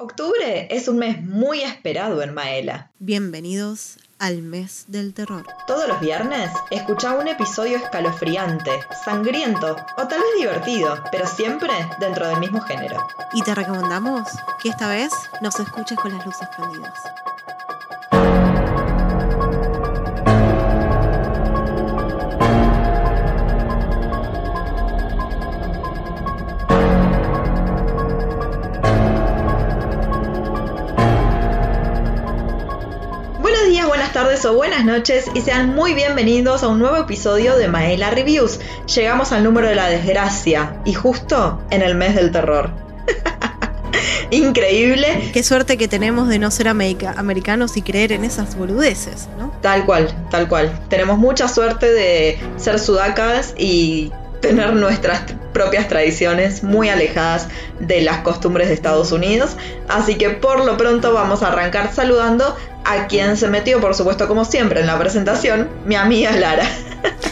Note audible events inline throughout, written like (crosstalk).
Octubre es un mes muy esperado en Maela. Bienvenidos al mes del terror. Todos los viernes escucha un episodio escalofriante, sangriento o tal vez divertido, pero siempre dentro del mismo género. Y te recomendamos que esta vez nos escuches con las luces prendidas. Tardes o buenas noches y sean muy bienvenidos a un nuevo episodio de Maela Reviews. Llegamos al número de la desgracia y justo en el mes del terror. (laughs) Increíble. Qué suerte que tenemos de no ser america- americanos y creer en esas boludeces, ¿no? Tal cual, tal cual. Tenemos mucha suerte de ser sudacas y tener nuestras propias tradiciones muy alejadas de las costumbres de Estados Unidos. Así que por lo pronto vamos a arrancar saludando a quien se metió, por supuesto, como siempre en la presentación, mi amiga Lara.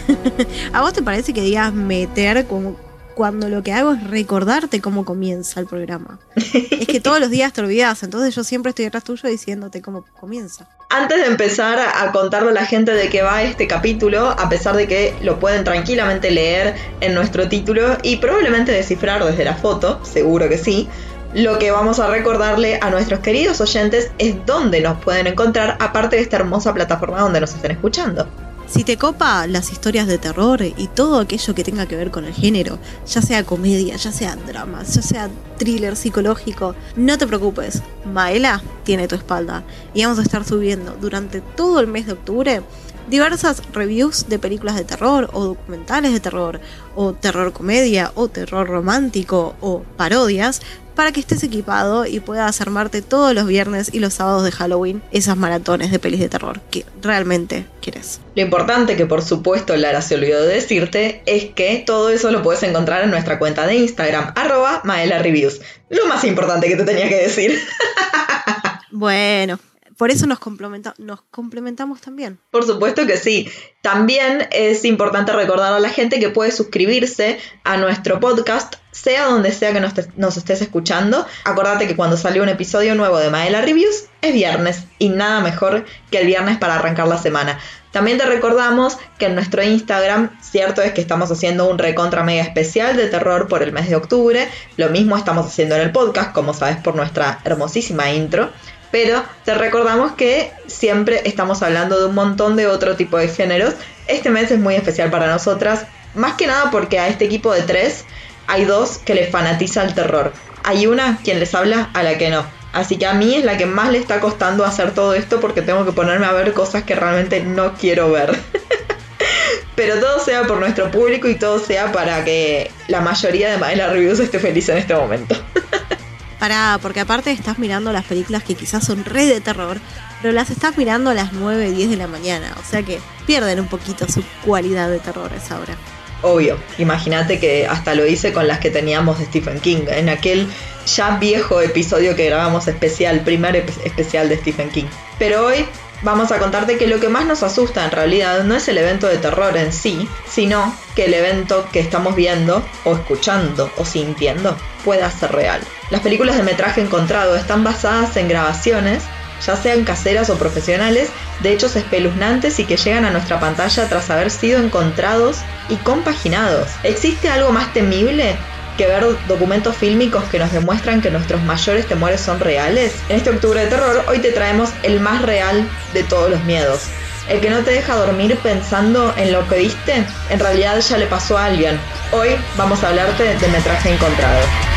(laughs) ¿A vos te parece que digas meter como cuando lo que hago es recordarte cómo comienza el programa? es que todos los días te olvidas, entonces yo siempre estoy detrás tuyo diciéndote cómo comienza. Antes de empezar a contarle a la gente de qué va este capítulo, a pesar de que lo pueden tranquilamente leer en nuestro título y probablemente descifrar desde la foto, seguro que sí, lo que vamos a recordarle a nuestros queridos oyentes es dónde nos pueden encontrar, aparte de esta hermosa plataforma donde nos estén escuchando. Si te copa las historias de terror y todo aquello que tenga que ver con el género, ya sea comedia, ya sea drama, ya sea thriller psicológico, no te preocupes, Maela tiene tu espalda y vamos a estar subiendo durante todo el mes de octubre diversas reviews de películas de terror o documentales de terror o terror comedia o terror romántico o parodias para que estés equipado y puedas armarte todos los viernes y los sábados de Halloween esas maratones de pelis de terror que realmente quieres. Lo importante que por supuesto Lara se olvidó de decirte es que todo eso lo puedes encontrar en nuestra cuenta de Instagram, arroba Maela Reviews. Lo más importante que te tenía que decir. Bueno, por eso nos, complementa- nos complementamos también. Por supuesto que sí. También es importante recordar a la gente que puede suscribirse a nuestro podcast, sea donde sea que nos, estés escuchando. Acordate que cuando salió un episodio nuevo de Maela Reviews es viernes y nada mejor que el viernes para arrancar la semana. También te recordamos que en nuestro Instagram, cierto es que estamos haciendo un recontra mega especial de terror por el mes de octubre. Lo mismo estamos haciendo en el podcast, como sabes por nuestra hermosísima intro. Pero te recordamos que siempre estamos hablando de un montón de otro tipo de géneros. Este mes es muy especial para nosotras, más que nada porque a este equipo de tres hay dos que les fanatiza el terror. Hay una quien les habla a la que no. Así que a mí es la que más le está costando hacer todo esto porque tengo que ponerme a ver cosas que realmente no quiero ver. (laughs) Pero todo sea por nuestro público y todo sea para que la mayoría de Maela Reviews esté feliz en este momento. (laughs) Pará, porque aparte estás mirando las películas que quizás son re de terror, pero las estás mirando a las 9, 10 de la mañana. O sea que pierden un poquito su cualidad de terror a esa hora. Obvio, imagínate que hasta lo hice con las que teníamos de Stephen King, en aquel ya viejo episodio que grabamos especial, primer especial de Stephen King. Pero hoy vamos a contarte que lo que más nos asusta en realidad no es el evento de terror en sí, sino que el evento que estamos viendo o escuchando o sintiendo pueda ser real. Las películas de metraje encontrado están basadas en grabaciones ya sean caseras o profesionales, de hechos espeluznantes y que llegan a nuestra pantalla tras haber sido encontrados y compaginados. ¿Existe algo más temible que ver documentos fílmicos que nos demuestran que nuestros mayores temores son reales? En este octubre de terror, hoy te traemos el más real de todos los miedos. El que no te deja dormir pensando en lo que viste, en realidad ya le pasó a alguien. Hoy vamos a hablarte de metraje encontrado.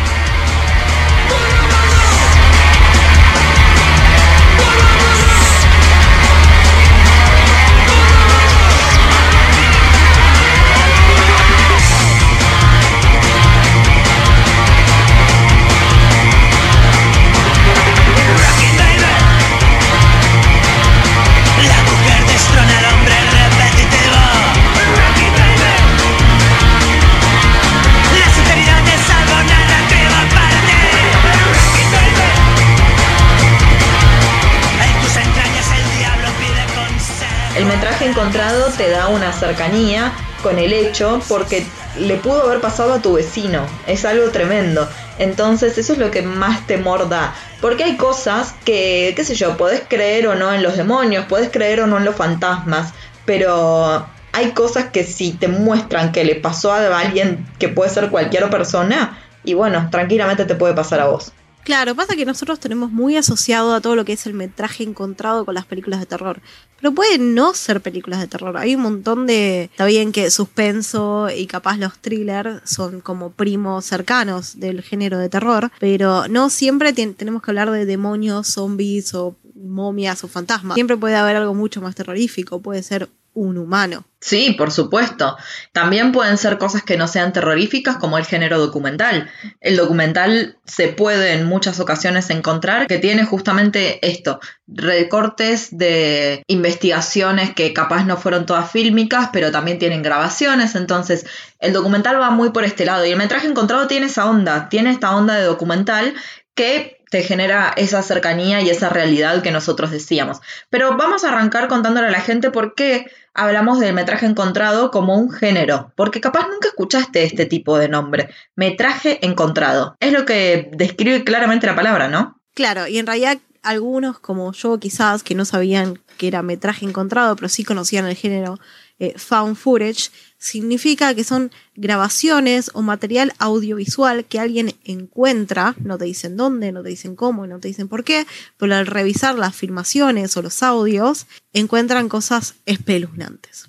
Te da una cercanía con el hecho porque le pudo haber pasado a tu vecino. Es algo tremendo. Entonces eso es lo que más temor da. Porque hay cosas que, qué sé yo, podés creer o no en los demonios, podés creer o no en los fantasmas, pero hay cosas que si te muestran que le pasó a alguien que puede ser cualquier persona, y bueno, tranquilamente te puede pasar a vos. Claro, pasa que nosotros tenemos muy asociado a todo lo que es el metraje encontrado con las películas de terror. Pero pueden no ser películas de terror. Hay un montón de. Está bien que suspenso y capaz los thrillers son como primos cercanos del género de terror. Pero no siempre tenemos que hablar de demonios, zombies o momias o fantasmas. Siempre puede haber algo mucho más terrorífico. Puede ser un humano. Sí, por supuesto. También pueden ser cosas que no sean terroríficas como el género documental. El documental se puede en muchas ocasiones encontrar que tiene justamente esto, recortes de investigaciones que capaz no fueron todas fílmicas, pero también tienen grabaciones, entonces el documental va muy por este lado y el metraje encontrado tiene esa onda, tiene esta onda de documental que te genera esa cercanía y esa realidad que nosotros decíamos. Pero vamos a arrancar contándole a la gente por qué hablamos del metraje encontrado como un género, porque capaz nunca escuchaste este tipo de nombre, metraje encontrado. Es lo que describe claramente la palabra, ¿no? Claro, y en realidad algunos como yo quizás que no sabían que era metraje encontrado, pero sí conocían el género eh, found footage, significa que son grabaciones o material audiovisual que alguien encuentra, no te dicen dónde, no te dicen cómo, no te dicen por qué, pero al revisar las filmaciones o los audios, encuentran cosas espeluznantes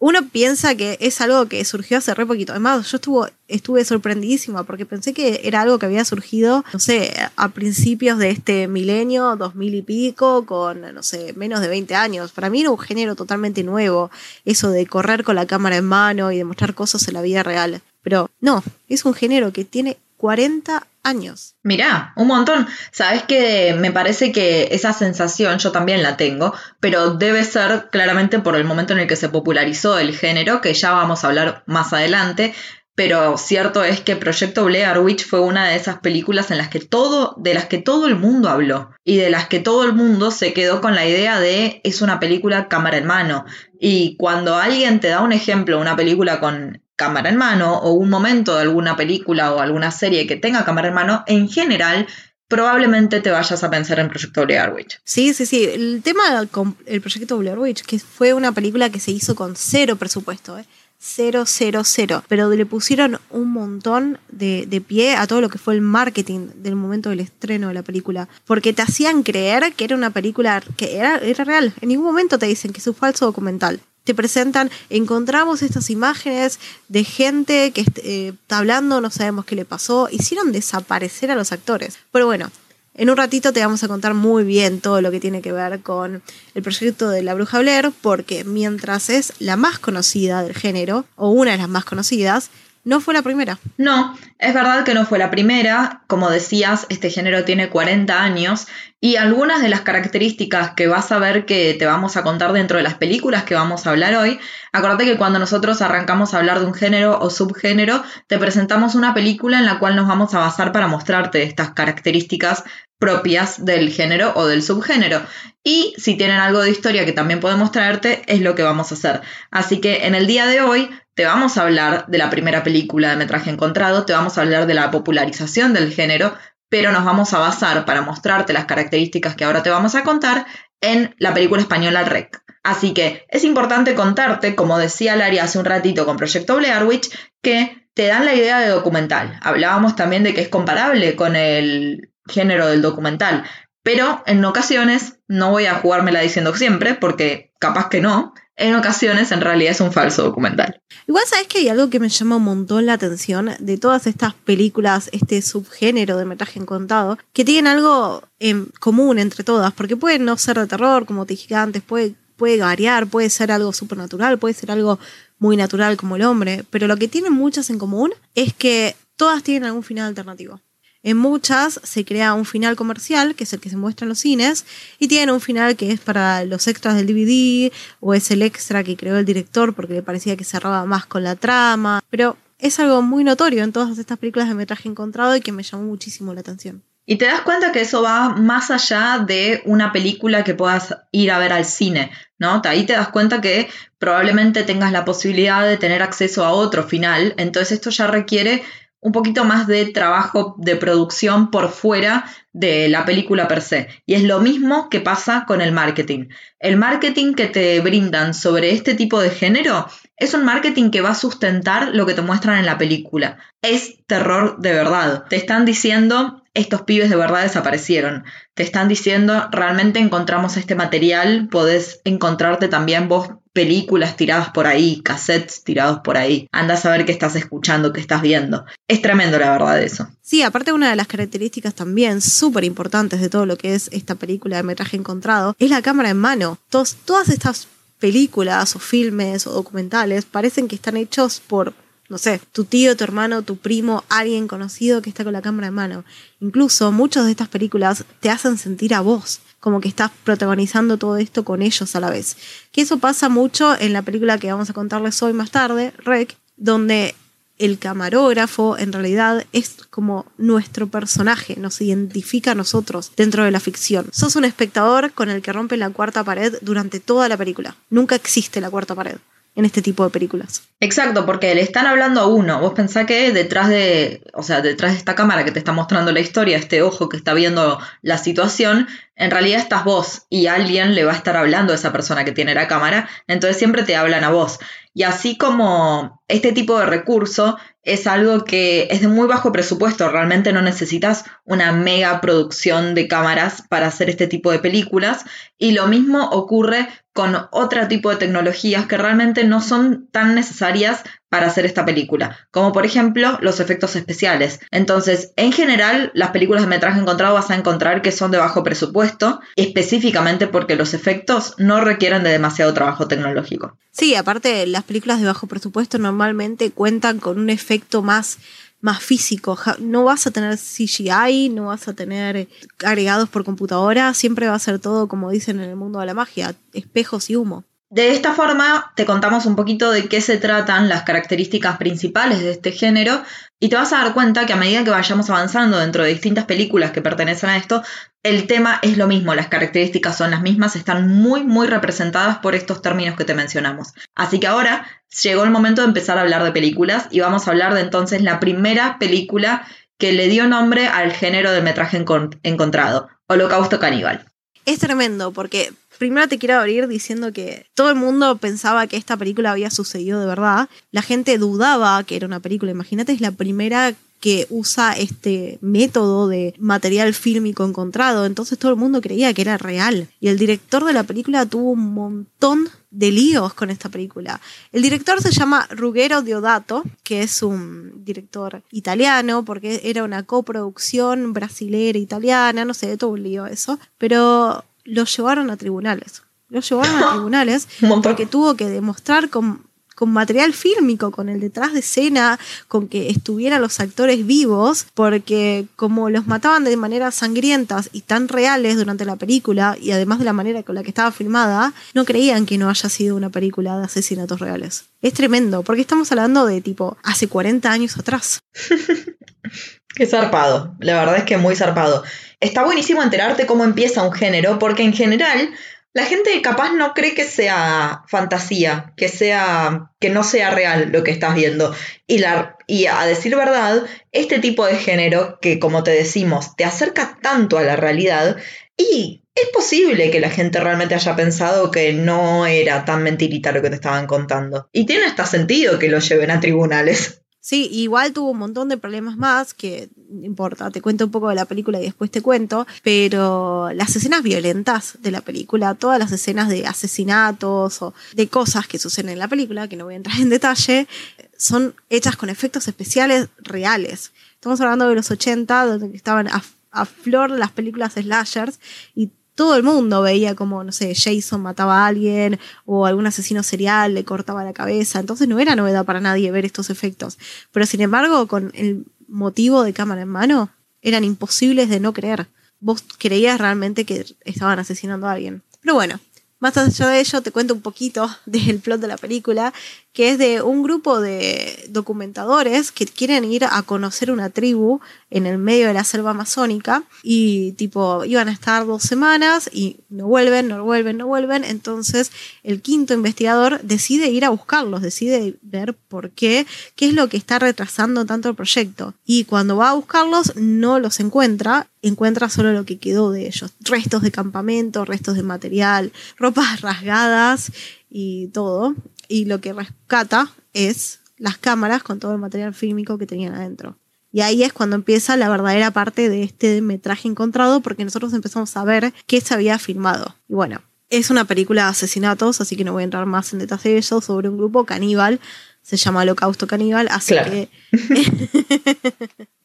uno piensa que es algo que surgió hace re poquito. Además, yo estuvo, estuve sorprendidísima porque pensé que era algo que había surgido, no sé, a principios de este milenio, dos mil y pico, con, no sé, menos de 20 años. Para mí era un género totalmente nuevo, eso de correr con la cámara en mano y de mostrar cosas en la vida real. Pero no, es un género que tiene 40 años. Mirá, un montón. Sabes que me parece que esa sensación yo también la tengo, pero debe ser claramente por el momento en el que se popularizó el género, que ya vamos a hablar más adelante. Pero cierto es que Proyecto Blair Witch fue una de esas películas en las que todo, de las que todo el mundo habló y de las que todo el mundo se quedó con la idea de es una película cámara en mano. Y cuando alguien te da un ejemplo, una película con cámara en mano o un momento de alguna película o alguna serie que tenga cámara en mano, en general probablemente te vayas a pensar en Proyecto Blair Witch. Sí, sí, sí. El tema del Proyecto Blair Witch, que fue una película que se hizo con cero presupuesto, ¿eh? Cero, cero, cero. Pero le pusieron un montón de, de, pie a todo lo que fue el marketing del momento del estreno de la película. Porque te hacían creer que era una película que era, era real. En ningún momento te dicen que es un falso documental te presentan, encontramos estas imágenes de gente que eh, está hablando, no sabemos qué le pasó, hicieron desaparecer a los actores. Pero bueno, en un ratito te vamos a contar muy bien todo lo que tiene que ver con el proyecto de la Bruja Blair, porque mientras es la más conocida del género, o una de las más conocidas, no fue la primera. No, es verdad que no fue la primera. Como decías, este género tiene 40 años y algunas de las características que vas a ver que te vamos a contar dentro de las películas que vamos a hablar hoy, acordate que cuando nosotros arrancamos a hablar de un género o subgénero, te presentamos una película en la cual nos vamos a basar para mostrarte estas características propias del género o del subgénero. Y si tienen algo de historia que también podemos traerte, es lo que vamos a hacer. Así que en el día de hoy te vamos a hablar de la primera película de metraje encontrado, te vamos a hablar de la popularización del género, pero nos vamos a basar para mostrarte las características que ahora te vamos a contar en la película española Rec. Así que es importante contarte, como decía Lari hace un ratito con Proyecto Blair Witch, que te dan la idea de documental. Hablábamos también de que es comparable con el género del documental, pero en ocasiones, no voy a jugármela diciendo siempre, porque capaz que no, en ocasiones en realidad es un falso documental. Igual sabes que hay algo que me llama un montón la atención de todas estas películas, este subgénero de metraje encontrado, que tienen algo en común entre todas, porque pueden no ser de terror, como te dije puede, puede variar, puede ser algo supernatural, puede ser algo muy natural como el hombre, pero lo que tienen muchas en común es que todas tienen algún final alternativo. En muchas se crea un final comercial, que es el que se muestra en los cines, y tiene un final que es para los extras del DVD, o es el extra que creó el director porque le parecía que cerraba más con la trama. Pero es algo muy notorio en todas estas películas de metraje encontrado y que me llamó muchísimo la atención. Y te das cuenta que eso va más allá de una película que puedas ir a ver al cine, ¿no? Ahí te das cuenta que probablemente tengas la posibilidad de tener acceso a otro final, entonces esto ya requiere un poquito más de trabajo de producción por fuera de la película per se. Y es lo mismo que pasa con el marketing. El marketing que te brindan sobre este tipo de género es un marketing que va a sustentar lo que te muestran en la película. Es terror de verdad. Te están diciendo, estos pibes de verdad desaparecieron. Te están diciendo, realmente encontramos este material, podés encontrarte también vos películas tiradas por ahí, cassettes tirados por ahí. Anda a saber qué estás escuchando, qué estás viendo. Es tremendo la verdad eso. Sí, aparte una de las características también súper importantes de todo lo que es esta película de metraje encontrado es la cámara en mano. todas estas películas o filmes o documentales parecen que están hechos por, no sé, tu tío, tu hermano, tu primo, alguien conocido que está con la cámara en mano. Incluso muchas de estas películas te hacen sentir a vos, como que estás protagonizando todo esto con ellos a la vez. Que eso pasa mucho en la película que vamos a contarles hoy más tarde, Rec, donde el camarógrafo en realidad es como nuestro personaje, nos identifica a nosotros dentro de la ficción. Sos un espectador con el que rompe la cuarta pared durante toda la película. Nunca existe la cuarta pared en este tipo de películas. Exacto, porque le están hablando a uno. Vos pensás que detrás de, o sea, detrás de esta cámara que te está mostrando la historia, este ojo que está viendo la situación, en realidad estás vos y alguien le va a estar hablando a esa persona que tiene la cámara, entonces siempre te hablan a vos. Y así como este tipo de recurso es algo que es de muy bajo presupuesto, realmente no necesitas una mega producción de cámaras para hacer este tipo de películas. Y lo mismo ocurre con otro tipo de tecnologías que realmente no son tan necesarias para hacer esta película, como por ejemplo los efectos especiales. Entonces, en general, las películas de metraje encontrado vas a encontrar que son de bajo presupuesto, específicamente porque los efectos no requieren de demasiado trabajo tecnológico. Sí, aparte, las películas de bajo presupuesto normalmente cuentan con un efecto más más físico. No vas a tener CGI, no vas a tener agregados por computadora, siempre va a ser todo, como dicen en el mundo de la magia, espejos y humo. De esta forma te contamos un poquito de qué se tratan las características principales de este género y te vas a dar cuenta que a medida que vayamos avanzando dentro de distintas películas que pertenecen a esto, el tema es lo mismo, las características son las mismas, están muy muy representadas por estos términos que te mencionamos. Así que ahora llegó el momento de empezar a hablar de películas y vamos a hablar de entonces la primera película que le dio nombre al género del metraje encontrado, Holocausto Caníbal. Es tremendo porque primero te quiero abrir diciendo que todo el mundo pensaba que esta película había sucedido de verdad. La gente dudaba que era una película. Imagínate, es la primera que usa este método de material fílmico encontrado, entonces todo el mundo creía que era real. Y el director de la película tuvo un montón de líos con esta película. El director se llama Ruggero Diodato, que es un director italiano, porque era una coproducción brasilera italiana, no sé, todo un lío eso, pero lo llevaron a tribunales. Lo llevaron a (laughs) tribunales porque tuvo que demostrar con, con material fílmico, con el detrás de escena, con que estuvieran los actores vivos, porque como los mataban de maneras sangrientas y tan reales durante la película, y además de la manera con la que estaba filmada, no creían que no haya sido una película de asesinatos reales. Es tremendo, porque estamos hablando de tipo hace 40 años atrás. (laughs) Qué zarpado, la verdad es que muy zarpado está buenísimo enterarte cómo empieza un género, porque en general la gente capaz no cree que sea fantasía, que sea que no sea real lo que estás viendo. Y, la, y a decir verdad, este tipo de género que como te decimos, te acerca tanto a la realidad y es posible que la gente realmente haya pensado que no era tan mentirita lo que te estaban contando. Y tiene hasta sentido que lo lleven a tribunales. Sí, igual tuvo un montón de problemas más, que no importa, te cuento un poco de la película y después te cuento, pero las escenas violentas de la película, todas las escenas de asesinatos o de cosas que suceden en la película, que no voy a entrar en detalle, son hechas con efectos especiales reales. Estamos hablando de los 80, donde estaban a, flor las películas slashers y todo el mundo veía como, no sé, Jason mataba a alguien o algún asesino serial le cortaba la cabeza. Entonces no era novedad para nadie ver estos efectos. Pero sin embargo, con el motivo de cámara en mano, eran imposibles de no creer. Vos creías realmente que estaban asesinando a alguien. Pero bueno, Más allá de ello, te cuento un poquito (laughs) del plot de la película, que es de un grupo de documentadores que quieren ir a conocer una tribu en el medio de la selva amazónica y tipo iban a estar dos semanas y no vuelven, no vuelven, no vuelven. Entonces el quinto investigador decide ir a buscarlos, decide ver por qué, qué es lo que está retrasando tanto el proyecto. Y cuando va a buscarlos no los encuentra, encuentra solo lo que quedó de ellos, restos de campamento, restos de material, ropas rasgadas y todo y lo que rescata es las cámaras con todo el material fílmico que tenían adentro. Y ahí es cuando empieza la verdadera parte de este metraje encontrado, porque nosotros empezamos a ver qué se había filmado. Y bueno, es una película de asesinatos, así que no voy a entrar más en detalle de eso, sobre un grupo caníbal, se llama Holocausto Caníbal, así que (laughs) (laughs)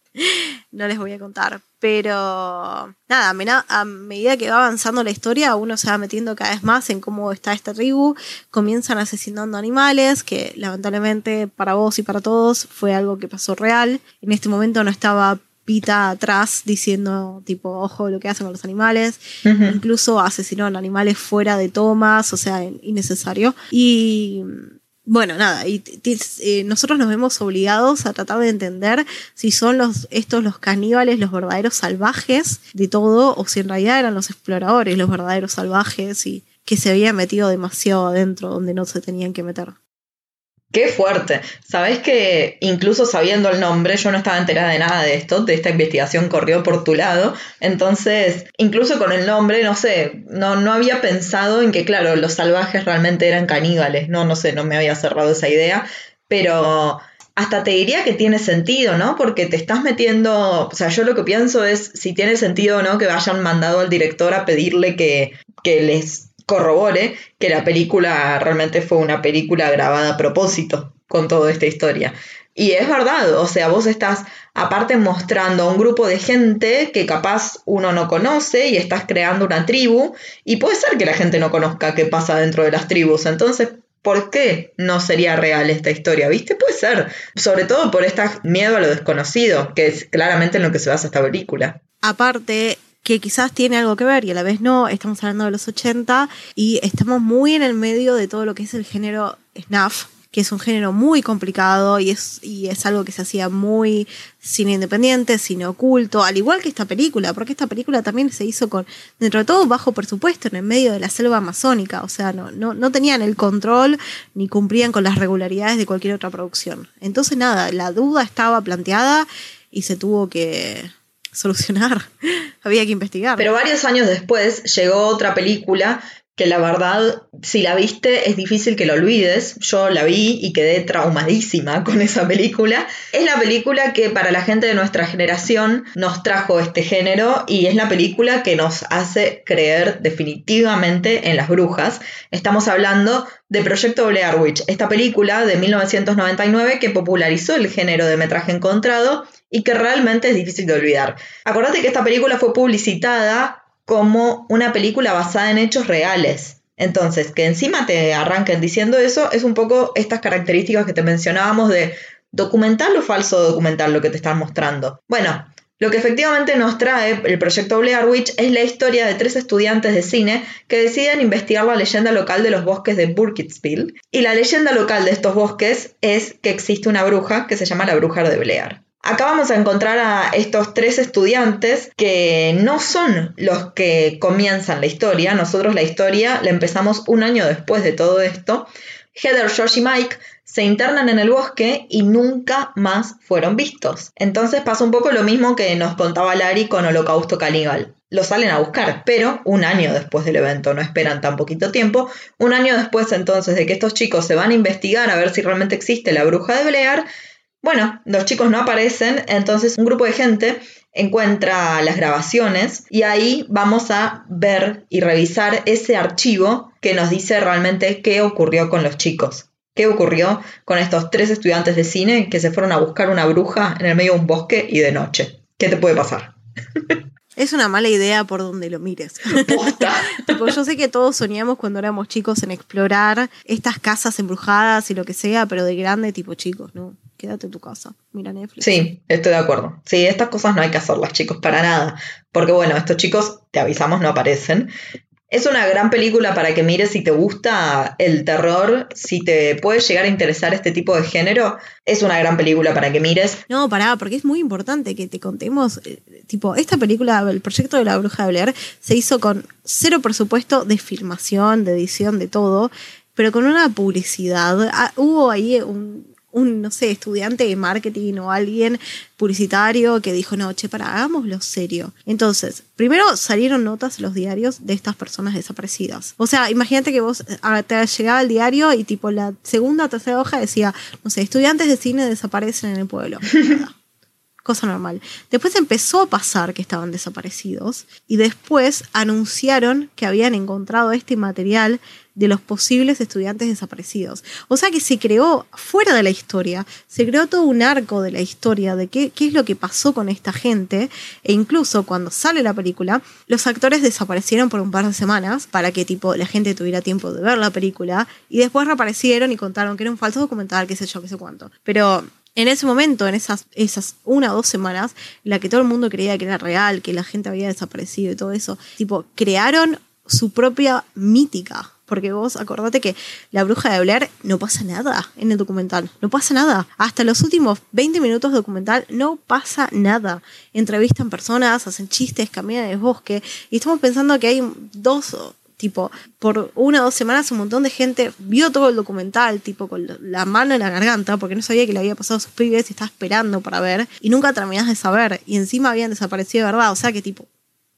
no les voy a contar. Pero nada, a medida que va avanzando la historia, uno se va metiendo cada vez más en cómo está esta tribu. Comienzan asesinando animales, que lamentablemente para vos y para todos fue algo que pasó real. En este momento no estaba Pita atrás diciendo tipo, ojo, lo que hacen con los animales. Incluso asesinaron animales fuera de tomas, o sea, innecesario. Y bueno, nada, y eh, nosotros nos vemos obligados a tratar de entender si son los, estos los caníbales, los verdaderos salvajes de todo, o si en realidad eran los exploradores, los verdaderos salvajes y que se habían metido demasiado adentro donde no se tenían que meter. Qué fuerte. Sabes que incluso sabiendo el nombre, yo no estaba enterada de nada de esto, de esta investigación corrió por tu lado. Entonces, incluso con el nombre, no sé, no, no había pensado en que, claro, los salvajes realmente eran caníbales. No, no sé, no me había cerrado esa idea. Pero hasta te diría que tiene sentido, ¿no? Porque te estás metiendo, o sea, yo lo que pienso es si tiene sentido o no que vayan mandado al director a pedirle que, que les corrobore que la película realmente fue una película grabada a propósito con toda esta historia. Y es verdad, o sea, vos estás aparte mostrando a un grupo de gente que capaz uno no conoce y estás creando una tribu y puede ser que la gente no conozca qué pasa dentro de las tribus. Entonces, ¿por qué no sería real esta historia? ¿Viste? Puede ser. Sobre todo por este miedo a lo desconocido, que es claramente en lo que se basa esta película. Aparte, que quizás tiene algo que ver y a la vez no, estamos hablando de los 80 y estamos muy en el medio de todo lo que es el género snuff, que es un género muy complicado y es, y es algo que se hacía muy cine independiente, cine oculto, al igual que esta película, porque esta película también se hizo con, dentro de todo, bajo presupuesto, en el medio de la selva amazónica, o sea, no, no, no tenían el control ni cumplían con las regularidades de cualquier otra producción. Entonces, nada, la duda estaba planteada y se tuvo que, solucionar, (laughs) había que investigar. Pero varios años después llegó otra película que la verdad, si la viste, es difícil que lo olvides. Yo la vi y quedé traumadísima con esa película. Es la película que para la gente de nuestra generación nos trajo este género y es la película que nos hace creer definitivamente en las brujas. Estamos hablando de Proyecto Blair Witch, esta película de 1999 que popularizó el género de metraje encontrado y que realmente es difícil de olvidar. Acordate que esta película fue publicitada como una película basada en hechos reales. Entonces, que encima te arranquen diciendo eso es un poco estas características que te mencionábamos de documental o falso documental lo que te están mostrando. Bueno, lo que efectivamente nos trae el proyecto Blair Witch es la historia de tres estudiantes de cine que deciden investigar la leyenda local de los bosques de Burkittsville. Y la leyenda local de estos bosques es que existe una bruja que se llama la bruja de Blair. Acá vamos a encontrar a estos tres estudiantes que no son los que comienzan la historia. Nosotros la historia la empezamos un año después de todo esto. Heather, George y Mike se internan en el bosque y nunca más fueron vistos. Entonces pasa un poco lo mismo que nos contaba Larry con Holocausto Caníbal. Lo salen a buscar, pero un año después del evento, no esperan tan poquito tiempo. Un año después entonces de que estos chicos se van a investigar a ver si realmente existe la bruja de Blair, bueno, los chicos no aparecen, entonces un grupo de gente encuentra las grabaciones y ahí vamos a ver y revisar ese archivo que nos dice realmente qué ocurrió con los chicos. ¿Qué ocurrió con estos tres estudiantes de cine que se fueron a buscar una bruja en el medio de un bosque y de noche? ¿Qué te puede pasar? (laughs) Es una mala idea por donde lo mires. (laughs) yo sé que todos soñamos cuando éramos chicos en explorar estas casas embrujadas y lo que sea, pero de grande tipo chicos, ¿no? quédate en tu casa, mira Netflix. Sí, estoy de acuerdo. Sí, estas cosas no hay que hacerlas, chicos, para nada. Porque bueno, estos chicos, te avisamos, no aparecen. Es una gran película para que mires si te gusta el terror, si te puede llegar a interesar este tipo de género. Es una gran película para que mires. No, pará, porque es muy importante que te contemos, eh, tipo, esta película, el proyecto de la bruja de Blair, se hizo con cero presupuesto de filmación, de edición, de todo, pero con una publicidad. Ah, hubo ahí un, un, no sé, estudiante de marketing o alguien publicitario que dijo, no, che, para, hagámoslo serio. Entonces, primero salieron notas en los diarios de estas personas desaparecidas. O sea, imagínate que vos eh, te llegaba el diario y tipo la segunda o tercera hoja decía, no sé, estudiantes de cine desaparecen en el pueblo. (laughs) Cosa normal. Después empezó a pasar que estaban desaparecidos y después anunciaron que habían encontrado este material de los posibles estudiantes desaparecidos. O sea que se creó, fuera de la historia, se creó todo un arco de la historia de qué, qué es lo que pasó con esta gente. E incluso cuando sale la película, los actores desaparecieron por un par de semanas para que tipo la gente tuviera tiempo de ver la película. Y después reaparecieron y contaron que era un falso documental, qué sé yo, qué sé cuánto. Pero en ese momento, en esas, esas una o dos semanas, la que todo el mundo creía que era real, que la gente había desaparecido y todo eso, tipo, crearon su propia mítica. Porque vos acordate que la bruja de Blair no pasa nada en el documental. No pasa nada. Hasta los últimos 20 minutos de documental no pasa nada. Entrevistan personas, hacen chistes, caminan en el bosque. Y estamos pensando que hay dos tipo, por una o dos semanas un montón de gente vio todo el documental, tipo, con la mano en la garganta, porque no sabía que le había pasado a sus pibes y estaba esperando para ver, y nunca terminás de saber, y encima habían desaparecido de verdad, o sea que tipo,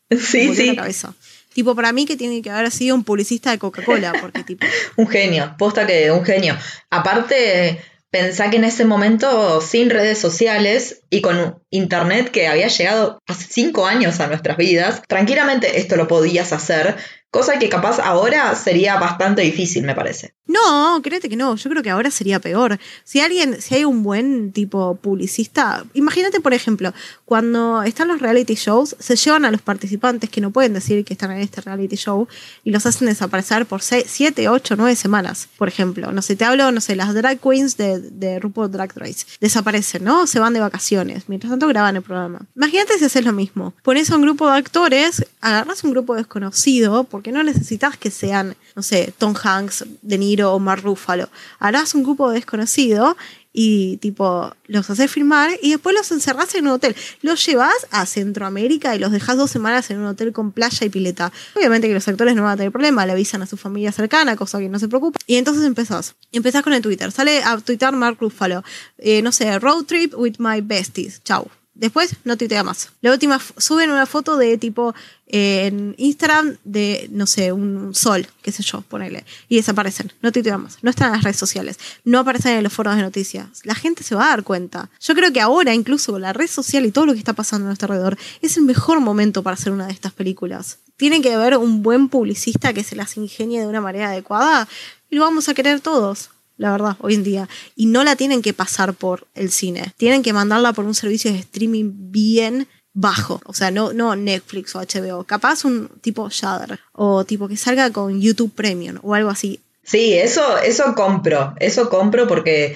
Sí, sí. la cabeza. Tipo, para mí que tiene que haber sido un publicista de Coca-Cola, porque tipo, (laughs) Un genio, posta que un genio. Aparte, pensá que en ese momento, sin redes sociales y con internet que había llegado hace cinco años a nuestras vidas, tranquilamente esto lo podías hacer, cosa que capaz ahora sería bastante difícil, me parece. No, créete que no. Yo creo que ahora sería peor. Si alguien, si hay un buen tipo publicista, imagínate, por ejemplo, cuando están los reality shows, se llevan a los participantes que no pueden decir que están en este reality show y los hacen desaparecer por 7, 8, 9 semanas, por ejemplo. No sé, te hablo, no sé, las drag queens de, de Drag Race. Desaparecen, ¿no? Se van de vacaciones. Mientras tanto graban el programa. Imagínate si haces lo mismo. Pones a un grupo de actores, agarras un grupo desconocido, porque no necesitas que sean, no sé, Tom Hanks, De Niro o Mark Ruffalo. Harás un grupo desconocido y tipo los haces filmar y después los encerrás en un hotel. Los llevas a Centroamérica y los dejas dos semanas en un hotel con playa y pileta. Obviamente que los actores no van a tener problema, le avisan a su familia cercana, cosa que no se preocupa. Y entonces empezás. Empezás con el Twitter. Sale a tuitar Mark Ruffalo. Eh, no sé, road trip with my besties. Chau. Después no tuitea más. La última suben una foto de tipo en Instagram de, no sé, un sol, qué sé yo, ponele. Y desaparecen. No tuitean más. No están en las redes sociales. No aparecen en los foros de noticias. La gente se va a dar cuenta. Yo creo que ahora, incluso con la red social y todo lo que está pasando a nuestro alrededor, es el mejor momento para hacer una de estas películas. Tiene que haber un buen publicista que se las ingenie de una manera adecuada y lo vamos a querer todos la verdad, hoy en día. Y no la tienen que pasar por el cine. Tienen que mandarla por un servicio de streaming bien bajo. O sea, no, no Netflix o HBO. Capaz un tipo Shudder. O tipo que salga con YouTube Premium o algo así. Sí, eso, eso compro, eso compro porque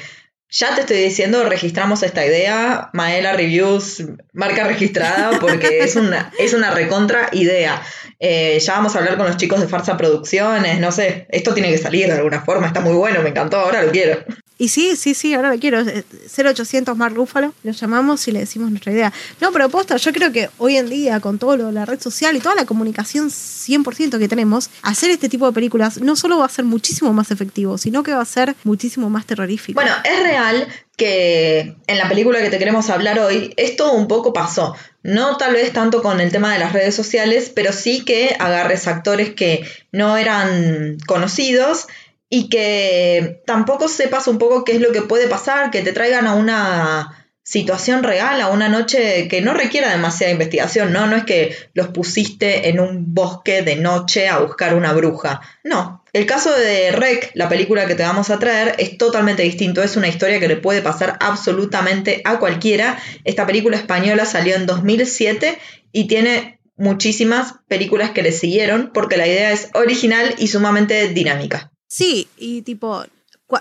ya te estoy diciendo, registramos esta idea, Maela Reviews, marca registrada, porque (laughs) es una, es una recontra idea. Eh, ya vamos a hablar con los chicos de Farsa Producciones, no sé, esto tiene que salir de alguna forma, está muy bueno, me encantó, ahora lo quiero. Y sí, sí, sí, ahora lo quiero. Eh, 0800 Mark Ruffalo, lo llamamos y le decimos nuestra idea. No, pero posta, yo creo que hoy en día, con todo lo de la red social y toda la comunicación 100% que tenemos, hacer este tipo de películas no solo va a ser muchísimo más efectivo, sino que va a ser muchísimo más terrorífico. Bueno, es real que en la película que te queremos hablar hoy, esto un poco pasó. No tal vez tanto con el tema de las redes sociales, pero sí que agarres actores que no eran conocidos y que tampoco sepas un poco qué es lo que puede pasar, que te traigan a una situación real, a una noche que no requiera demasiada investigación, ¿no? No es que los pusiste en un bosque de noche a buscar una bruja. No. El caso de Rec, la película que te vamos a traer, es totalmente distinto. Es una historia que le puede pasar absolutamente a cualquiera. Esta película española salió en 2007 y tiene muchísimas películas que le siguieron porque la idea es original y sumamente dinámica. Sí, y tipo,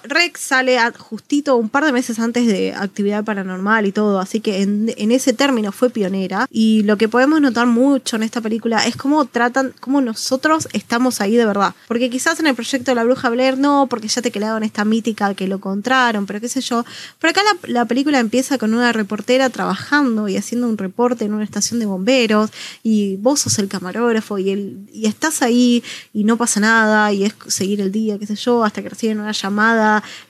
Rex sale a- justito un par de meses antes de actividad paranormal y todo, así que en, ese término fue pionera. Y lo que podemos notar mucho en esta película es cómo tratan, cómo nosotros estamos ahí de verdad. Porque quizás en el proyecto de la bruja Blair no, porque ya te quedaron esta mítica que lo encontraron, pero qué sé yo. Pero acá la, la película empieza con una reportera trabajando y haciendo un reporte en una estación de bomberos y vos sos el camarógrafo y, el, y estás ahí y no pasa nada y es seguir el día, qué sé yo, hasta que reciben una llamada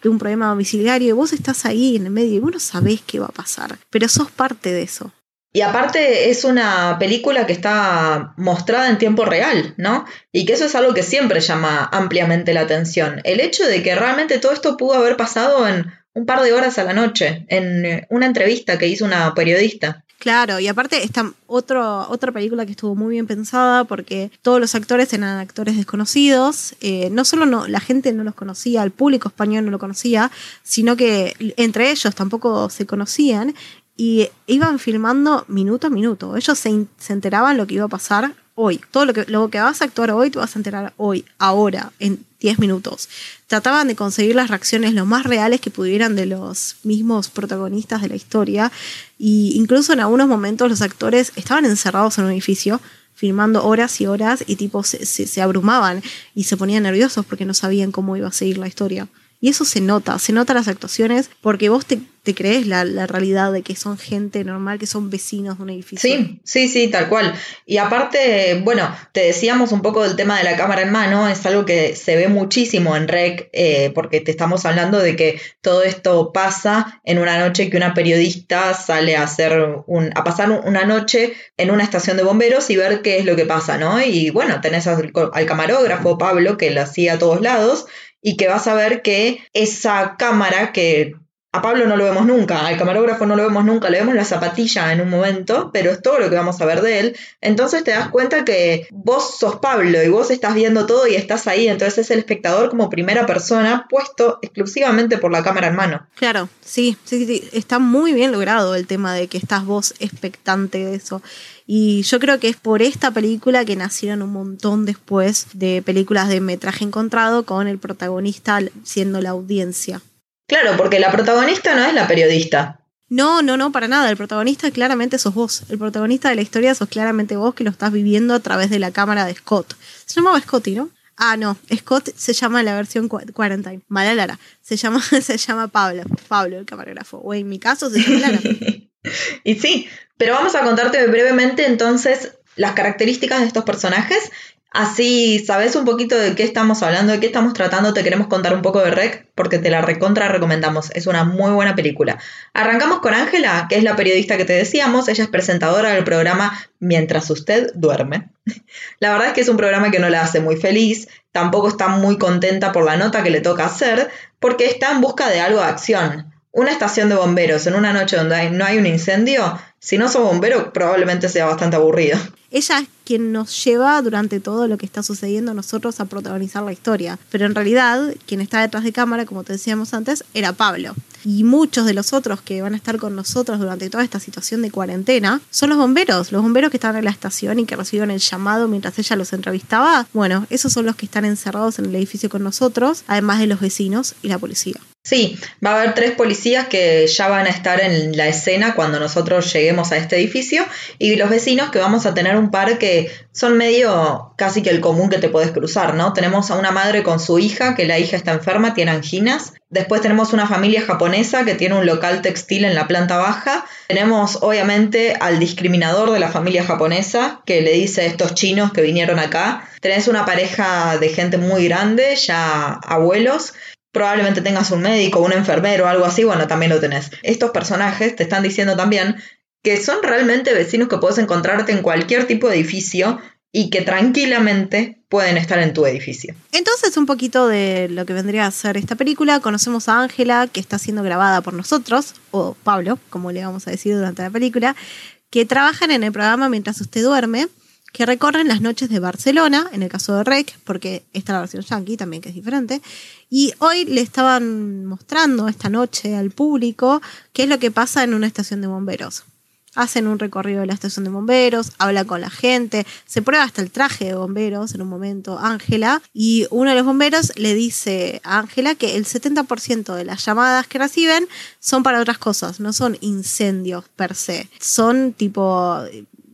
de un problema domiciliario y vos estás ahí en el medio y vos no sabés qué va a pasar, pero sos parte de eso. Y aparte es una película que está mostrada en tiempo real, ¿no? Y que eso es algo que siempre llama ampliamente la atención. El hecho de que realmente todo esto pudo haber pasado en un par de horas a la noche, en una entrevista que hizo una periodista. Claro, y aparte está otro, otra película que estuvo muy bien pensada porque todos los actores eran actores desconocidos. eh, no solo no, la gente no los conocía, el público español no lo conocía, sino que entre ellos tampoco se conocían y iban filmando minuto a minuto. Ellos se, se enteraban lo que iba a pasar hoy. Todo lo que, lo que vas a actuar hoy, te vas a enterar hoy, ahora, en 10 minutos. Trataban de conseguir las reacciones lo más reales que pudieran de los mismos protagonistas de la historia. Y incluso en algunos momentos los actores estaban encerrados en un edificio filmando horas y horas y tipo se, se- abrumaban y se ponían nerviosos porque no sabían cómo iba a seguir la historia. Y eso se nota, se nota las actuaciones porque vos te, te crees la, realidad de que son gente normal, que son vecinos de un edificio. Sí, sí, sí, tal cual. Y aparte, bueno, te decíamos un poco del tema de la cámara en mano, es algo que se ve muchísimo en REC, eh, porque te estamos hablando de que todo esto pasa en una noche que una periodista sale a hacer un, a pasar una noche en una estación de bomberos y ver qué es lo que pasa, ¿no? Y bueno, tenés al, al camarógrafo Pablo que lo hacía a todos lados y que vas a ver que esa cámara que a Pablo no lo vemos nunca, al camarógrafo no lo vemos nunca, le vemos la zapatilla en un momento, pero es todo lo que vamos a ver de él. Entonces te das cuenta que vos sos Pablo y vos estás viendo todo y estás ahí, entonces es el espectador como primera persona puesto exclusivamente por la cámara en mano. Claro, sí, sí, sí, está muy bien logrado el tema de que estás vos expectante de eso. Y yo creo que es por esta película que nacieron un montón después de películas de metraje encontrado con el protagonista siendo la audiencia. Claro, porque la protagonista no es la periodista. No, no, no, para nada. El protagonista claramente sos vos. El protagonista de la historia sos claramente vos que lo estás viviendo a través de la cámara de Scott. Se llamaba Scotty, ¿no? Ah, no. Scott se llama en la versión Quarantine. Mala Lara. Se llama, (laughs) se llama Pablo. Pablo, el camarógrafo. O en mi caso se llama Lara. (laughs) Y sí, pero vamos a contarte brevemente entonces las características de estos personajes. Así sabes un poquito de qué estamos hablando, de qué estamos tratando, te queremos contar un poco de Rec, porque te la recontra recomendamos. Es una muy buena película. Arrancamos con Ángela, que es la periodista que te decíamos. Ella es presentadora del programa Mientras usted duerme. (laughs) La verdad es que es un programa que no la hace muy feliz, tampoco está muy contenta por la nota que le toca hacer, porque está en busca de algo de acción. Una estación de bomberos en una noche donde no hay un incendio, si no sos bombero probablemente sea bastante aburrido. Ella es quien nos lleva durante todo lo que está sucediendo a nosotros a protagonizar la historia. Pero en realidad, quien está detrás de cámara, como te decíamos antes, era Pablo. Y muchos de los otros que van a estar con nosotros durante toda esta situación de cuarentena son los bomberos, los bomberos que están en la estación y que reciben el llamado mientras ella los entrevistaba. Bueno, esos son los que están encerrados en el edificio con nosotros, además de los vecinos y la policía. Sí, va a haber tres policías que ya van a estar en la escena cuando nosotros lleguemos a este edificio y los vecinos que vamos a tener un par que son medio casi que el común que te puedes cruzar, ¿no? Tenemos a una madre con su hija, que la hija está enferma, tiene anginas. Después tenemos una familia japonesa que tiene un local textil en la planta baja. Tenemos obviamente al discriminador de la familia japonesa que le dice a estos chinos que vinieron acá. Tenés una pareja de gente muy grande, ya abuelos, probablemente tengas un médico, un enfermero o algo así, bueno, también lo tenés. Estos personajes te están diciendo también que son realmente vecinos que puedes encontrarte en cualquier tipo de edificio y que tranquilamente pueden estar en tu edificio. Entonces, un poquito de lo que vendría a ser esta película. Conocemos a Ángela, que está siendo grabada por nosotros, o Pablo, como le vamos a decir durante la película, que trabajan en el programa mientras usted duerme, que recorren las noches de Barcelona, en el caso de Rec, porque esta es la versión yankee también, que es diferente. Y hoy le estaban mostrando esta noche al público qué es lo que pasa en una estación de bomberos. hacen un recorrido de la estación de bomberos, habla con la gente, se prueba hasta el traje de bomberos en un momento, Ángela, y uno de los bomberos le dice a Ángela que el 70% de las llamadas que reciben son para otras cosas, no son incendios per se, son tipo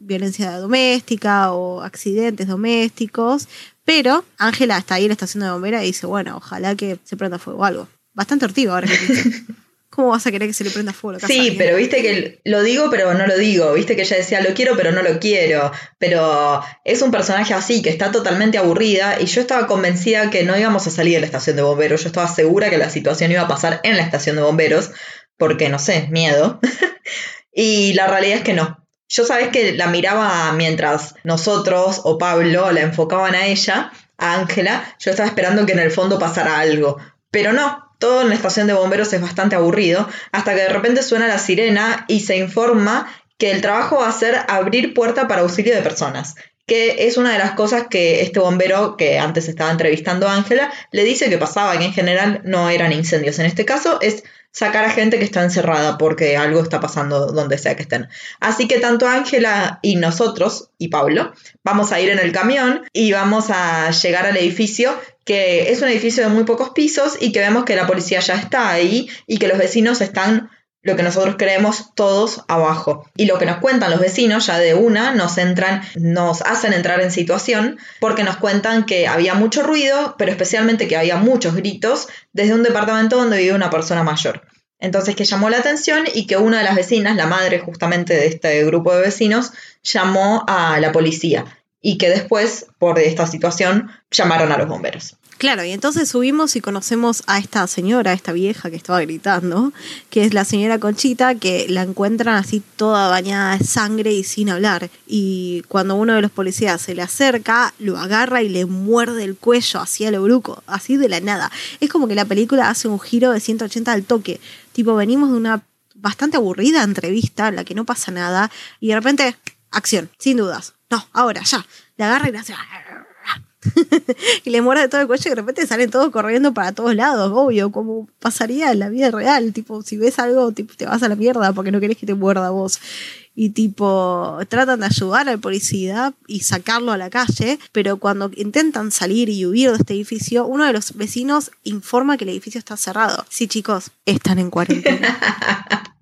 violencia doméstica o accidentes domésticos, pero Ángela está ahí en la estación de bomberos y dice, bueno, ojalá que se prenda fuego o algo. Bastante ortigo ahora que. (laughs) ¿Cómo vas a querer que se le prenda fuego a la Sí, pero viste que lo digo, pero no lo digo. Viste que ella decía lo quiero, pero no lo quiero. Pero es un personaje así, que está totalmente aburrida. Y yo estaba convencida que no íbamos a salir de la estación de bomberos. Yo estaba segura que la situación iba a pasar en la estación de bomberos. Porque, no sé, miedo. (laughs) y la realidad es que no. Yo sabes que la miraba mientras nosotros o Pablo la enfocaban a ella, a Ángela. Yo estaba esperando que en el fondo pasara algo. Pero no, todo en la estación de bomberos es bastante aburrido, hasta que de repente suena la sirena y se informa que el trabajo va a ser abrir puerta para auxilio de personas, que es una de las cosas que este bombero que antes estaba entrevistando a Ángela le dice que pasaba, que en general no eran incendios. En este caso es sacar a gente que está encerrada porque algo está pasando donde sea que estén. Así que tanto Ángela y nosotros y Pablo vamos a ir en el camión y vamos a llegar al edificio que es un edificio de muy pocos pisos y que vemos que la policía ya está ahí y que los vecinos están lo que nosotros creemos todos abajo. Y lo que nos cuentan los vecinos ya de una nos entran, nos hacen entrar en situación porque nos cuentan que había mucho ruido, pero especialmente que había muchos gritos desde un departamento donde vive una persona mayor. Entonces que llamó la atención y que una de las vecinas, la madre justamente de este grupo de vecinos, llamó a la policía y que después, por esta situación, llamaron a los bomberos. Claro, y entonces subimos y conocemos a esta señora, a esta vieja que estaba gritando, que es la señora Conchita, que la encuentran así toda bañada de sangre y sin hablar. Y cuando uno de los policías se le acerca, lo agarra y le muerde el cuello hacia el bruco, así de la nada. Es como que la película hace un giro de 180 al toque. Tipo, venimos de una bastante aburrida entrevista en la que no pasa nada y de repente, acción, sin dudas. No, ahora, ya. Le agarra y le hace... (laughs) y le muerde todo el cuello y de repente salen todos corriendo para todos lados, obvio, como pasaría en la vida real, tipo, si ves algo, tipo, te vas a la mierda porque no querés que te muerda vos. Y tipo, tratan de ayudar al policía y sacarlo a la calle, pero cuando intentan salir y huir de este edificio, uno de los vecinos informa que el edificio está cerrado. Sí, chicos, están en cuarentena. (laughs)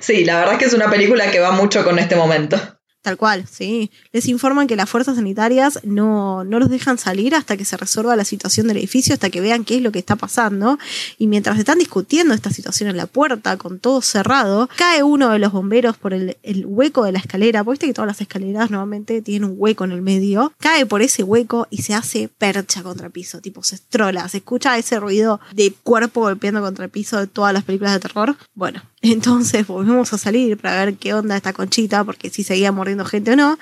Sí, la verdad es que es una película que va mucho con este momento. Tal cual, sí. Les informan que las fuerzas sanitarias no, no los dejan salir hasta que se resuelva la situación del edificio, hasta que vean qué es lo que está pasando. Y mientras están discutiendo esta situación en la puerta, con todo cerrado, cae uno de los bomberos por el, hueco de la escalera. Porque viste que todas las escaleras normalmente tienen un hueco en el medio. Cae por ese hueco y se hace percha contra piso, tipo se estrola. Se escucha ese ruido de cuerpo golpeando contra el piso de todas las películas de terror. Bueno, (laughs) entonces volvemos a salir para ver qué onda esta conchita, porque si seguía mordiendo gente o no.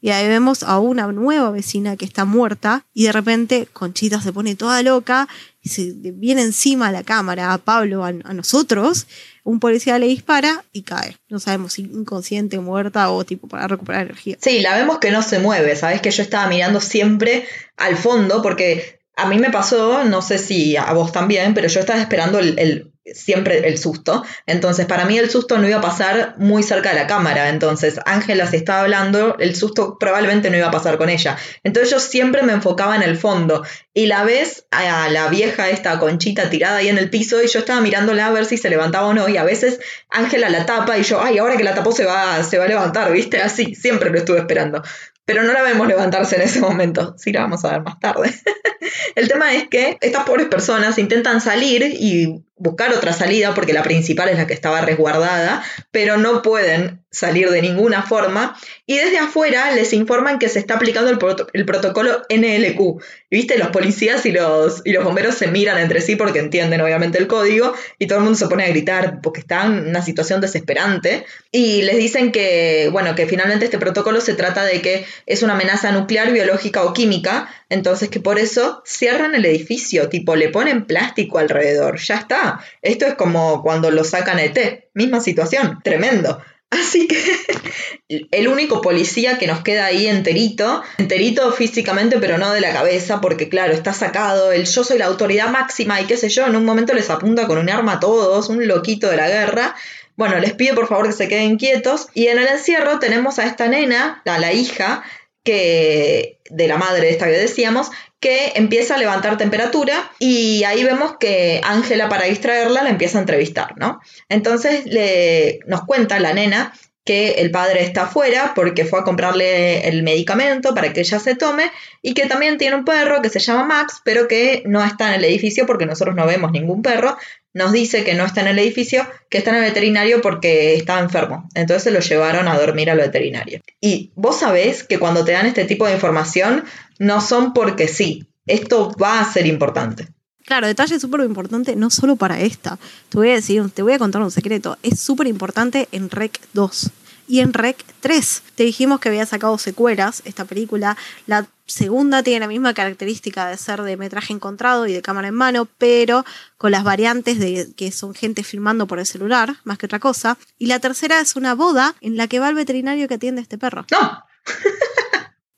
Y ahí vemos a una nueva vecina que está muerta y de repente Conchita se pone toda loca y se viene encima a la cámara, a Pablo, a, nosotros. Un policía le dispara y cae. No sabemos si inconsciente, muerta o tipo para recuperar energía. Sí, la vemos que no se mueve, sabes que yo estaba mirando siempre al fondo porque a mí me pasó, no sé si a vos también, pero yo estaba esperando el siempre el susto. Entonces, para mí el susto no iba a pasar muy cerca de la cámara. Entonces, Ángela si estaba hablando, el susto probablemente no iba a pasar con ella. Entonces, yo siempre me enfocaba en el fondo. Y la ves a la vieja, esta conchita tirada ahí en el piso, y yo estaba mirándola a ver si se levantaba o no. Y a veces Ángela la tapa y yo, ay, ahora que la tapó se va, se va a levantar, ¿viste? Así, siempre lo estuve esperando. Pero no la vemos levantarse en ese momento. Sí, la vamos a ver más tarde. (laughs) el tema es que estas pobres personas intentan salir y buscar otra salida, porque la principal es la que estaba resguardada, pero no pueden salir de ninguna forma. Y desde afuera les informan que se está aplicando el, proto el protocolo NLQ. ¿Viste? Los policías y los, y los bomberos se miran entre sí porque entienden obviamente el código y todo el mundo se pone a gritar porque están en una situación desesperante. Y les dicen que, bueno, que finalmente este protocolo se trata de que es una amenaza nuclear, biológica o química, entonces que por eso cierran el edificio, tipo le ponen plástico alrededor, ya está. Esto es como cuando lo sacan ET, misma situación, tremendo. Así que (laughs) el único policía que nos queda ahí enterito, enterito físicamente, pero no de la cabeza, porque claro, está sacado, el yo soy la autoridad máxima y qué sé yo, en un momento les apunta con un arma a todos, un loquito de la guerra, Bueno, les pido por favor que se queden quietos. Y en el encierro tenemos a esta nena, a la hija, que de la madre esta que decíamos, que empieza a levantar temperatura y ahí vemos que Ángela para distraerla la empieza a entrevistar, ¿no? Entonces le, nos cuenta la nena que el padre está afuera porque fue a comprarle el medicamento para que ella se tome y que también tiene un perro que se llama Max, pero que no está en el edificio porque nosotros no vemos ningún perro. Nos dice que no está en el edificio, que está en el veterinario porque estaba enfermo. Entonces se lo llevaron a dormir al veterinario. Y vos sabés que cuando te dan este tipo de información no son porque sí. Esto va a ser importante. Claro, detalle súper importante, no solo para esta. Te voy a decir, te voy a contar un secreto. Es súper importante en Rec 2 y en Rec 3. Te dijimos que había sacado secuelas esta película. La segunda tiene la misma característica de ser de metraje encontrado y de cámara en mano, pero con las variantes de que son gente filmando por el celular, más que otra cosa. Y la tercera es una boda en la que va el veterinario que atiende a este perro. No.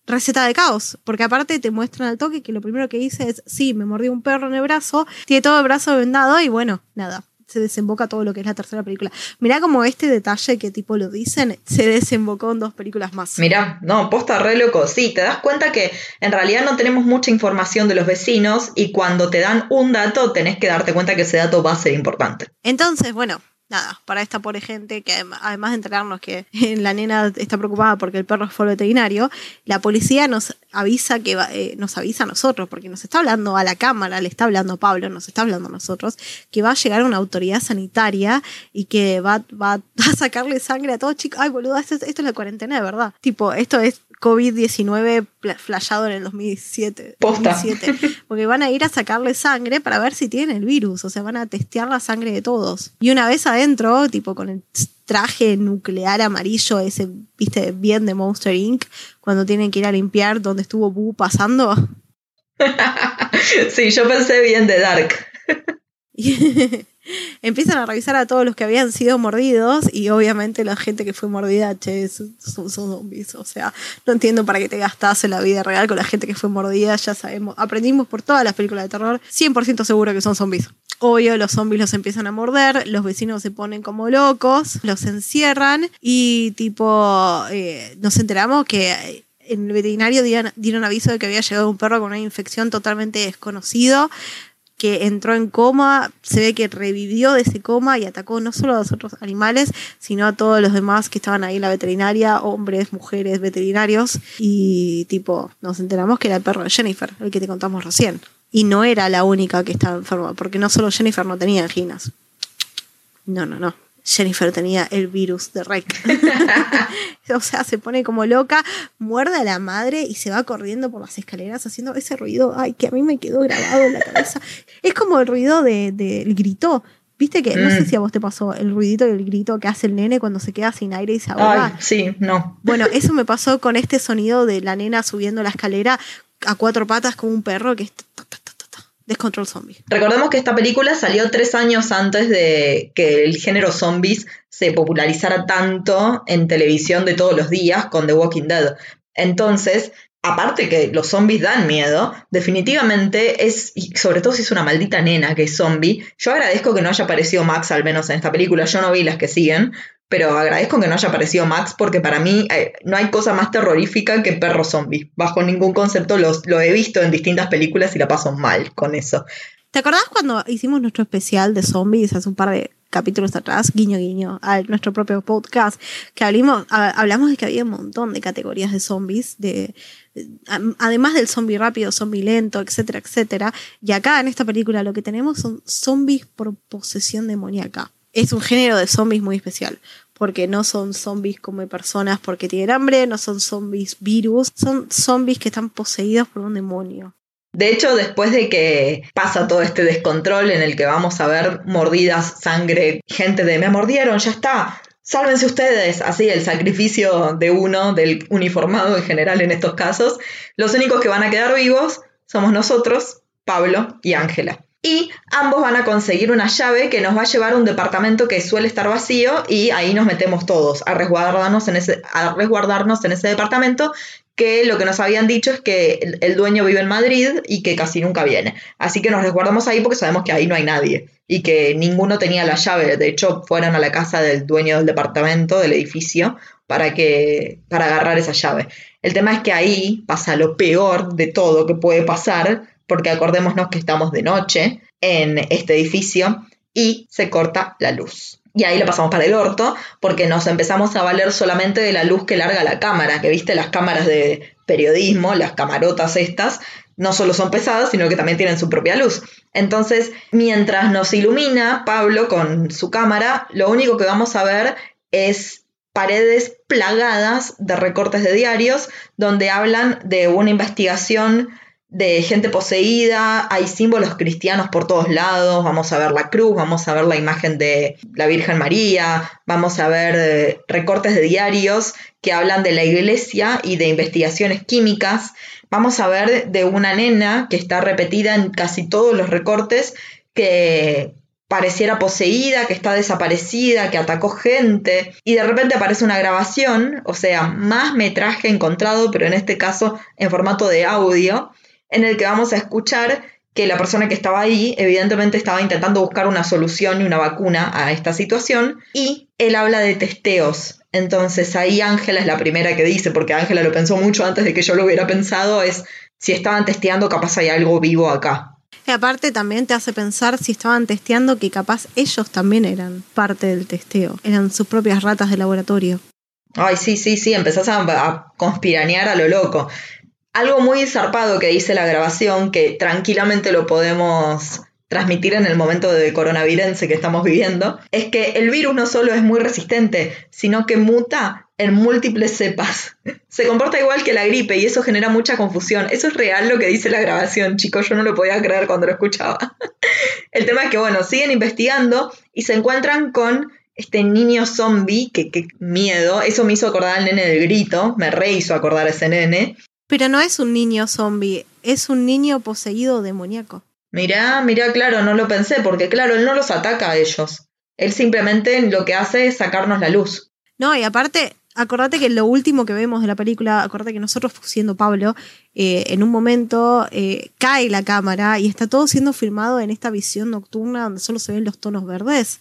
Receta de caos, porque aparte te muestran al toque que lo primero que dice es, sí, me mordió un perro en el brazo, tiene todo el brazo vendado y bueno, nada, se desemboca todo lo que es la tercera película. Mirá como este detalle que tipo lo dicen, se desembocó en dos películas más. Mirá, no, posta re loco. Sí, te das cuenta que en realidad no tenemos mucha información de los vecinos y cuando te dan un dato tenés que darte cuenta que ese dato va a ser importante. Entonces, bueno, nada, para esta pobre gente que además de enterarnos que (laughs) la nena está preocupada porque el perro fue al veterinario, la policía nos avisa que eh, nos avisa a nosotros, porque nos está hablando a la cámara, le está hablando Pablo, nos está hablando a nosotros, que va a llegar una autoridad sanitaria y que va, va (laughs) a sacarle sangre a todos chicos. Ay, boludo, esto, esto es la cuarentena de verdad. Tipo, esto es COVID-19 flashado en el 2007, Posta. 2007. Porque van a ir a sacarle sangre para ver si tienen el virus. O sea, van a testear la sangre de todos. Y una vez adentro, tipo con el traje nuclear amarillo, ese, viste, bien de Monster Inc., cuando tienen que ir a limpiar donde estuvo Boo pasando. (laughs) sí, yo pensé bien de Dark. (laughs) empiezan a revisar a todos los que habían sido mordidos y obviamente la gente que fue mordida, che, son, son zombies. O sea, no entiendo para qué te gastas en la vida real con la gente que fue mordida, ya sabemos, aprendimos por todas las películas de terror, 100% seguro que son zombies. Obvio, los zombies los empiezan a morder, los vecinos se ponen como locos, los encierran y tipo, eh, nos enteramos que en el veterinario dieron, aviso de que había llegado un perro con una infección totalmente desconocido que entró en coma, se ve que revivió de ese coma y atacó no solo a los otros animales, sino a todos los demás que estaban ahí en la veterinaria, hombres, mujeres, veterinarios, y tipo, nos enteramos que era el perro de Jennifer, el que te contamos recién. Y no era la única que estaba enferma, porque no solo Jennifer no tenía anginas. No, no, no. Jennifer tenía el virus de Rec. (laughs) o sea, se pone como loca, muerde a la madre y se va corriendo por las escaleras haciendo ese ruido, ay, que a mí me quedó grabado en la cabeza. Es como el ruido del de, grito. Viste que, no sé mm. si a vos te pasó el ruidito y el grito que hace el nene cuando se queda sin aire y se ahoga. Ay, sí, no. Bueno, eso me pasó con este sonido de la nena subiendo la escalera a cuatro patas como un perro que está Descontrol Zombie. Recordemos que esta película salió tres años antes de que el género zombies se popularizara tanto en televisión de todos los días con The Walking Dead. Entonces, aparte que los zombies dan miedo, definitivamente es, y sobre todo si es una maldita nena que es zombie, yo agradezco que no haya aparecido Max al menos en esta película, yo no vi las que siguen, pero agradezco que no haya aparecido Max porque para mí eh, no hay cosa más terrorífica que perro zombie. Bajo ningún concepto los, lo he visto en distintas películas y la paso mal con eso. ¿Te acordás cuando hicimos nuestro especial de zombies hace un par de capítulos atrás, guiño guiño, a nuestro propio podcast, que hablamos, hablamos de que había un montón de categorías de zombies, de, además del zombie rápido, zombie lento, etcétera, etcétera. Y acá en esta película lo que tenemos son zombies por posesión demoníaca es un género de zombies muy especial, porque no son zombies como personas porque tienen hambre, no son zombies virus, son zombies que están poseídos por un demonio. De hecho, después de que pasa todo este descontrol en el que vamos a ver mordidas, sangre, gente de me mordieron, ya está, sálvense ustedes, así el sacrificio de uno, del uniformado en general en estos casos, los únicos que van a quedar vivos somos nosotros, Pablo y Ángela y ambos van a conseguir una llave que nos va a llevar a un departamento que suele estar vacío y ahí nos metemos todos a resguardarnos en ese, a resguardarnos en ese departamento que lo que nos habían dicho es que el, dueño vive en Madrid y que casi nunca viene. Así que nos resguardamos ahí porque sabemos que ahí no hay nadie y que ninguno tenía la llave. De hecho, fueron a la casa del dueño del departamento, del edificio, para, que, para agarrar esa llave. El tema es que ahí pasa lo peor de todo que puede pasar, porque acordémonos que estamos de noche en este edificio y se corta la luz. Y ahí lo pasamos para el orto, porque nos empezamos a valer solamente de la luz que larga la cámara, que viste las cámaras de periodismo, las camarotas estas, no solo son pesadas, sino que también tienen su propia luz. Entonces, mientras nos ilumina Pablo con su cámara, lo único que vamos a ver es paredes plagadas de recortes de diarios donde hablan de una investigación de gente poseída, hay símbolos cristianos por todos lados, vamos a ver la cruz, vamos a ver la imagen de la Virgen María, vamos a ver eh, recortes de diarios que hablan de la iglesia y de investigaciones químicas, vamos a ver de una nena que está repetida en casi todos los recortes que pareciera poseída, que está desaparecida, que atacó gente, y de repente aparece una grabación, o sea, más metraje encontrado, pero en este caso en formato de audio, en el que vamos a escuchar que la persona que estaba ahí evidentemente estaba intentando buscar una solución y una vacuna a esta situación y él habla de testeos. Entonces ahí Ángela es la primera que dice, porque Ángela lo pensó mucho antes de que yo lo hubiera pensado, es si estaban testeando capaz hay algo vivo acá. Y aparte también te hace pensar si estaban testeando que capaz ellos también eran parte del testeo, eran sus propias ratas de laboratorio. Ay, sí, sí, sí, empezás a, a conspiranear a lo loco. Algo muy zarpado que dice la grabación, que tranquilamente lo podemos transmitir en el momento de coronavirus que estamos viviendo, es que el virus no solo es muy resistente, sino que muta en múltiples cepas. (laughs) Se comporta igual que la gripe y eso genera mucha confusión. Eso es real lo que dice la grabación, chicos, yo no lo podía creer cuando lo escuchaba. (laughs) El tema es que, bueno, siguen investigando y se encuentran con este niño zombie, que, que miedo, eso me hizo acordar al nene del grito, me re hizo acordar a ese nene, Pero no es un niño zombie, es un niño poseído demoníaco. Mirá, mirá, claro, no lo pensé, porque claro, él no los ataca a ellos. Él simplemente lo que hace es sacarnos la luz. No, y aparte, acordate que lo último que vemos de la película, acordate que nosotros, siendo Pablo, eh, en un momento eh, cae la cámara y está todo siendo filmado en esta visión nocturna donde solo se ven los tonos verdes.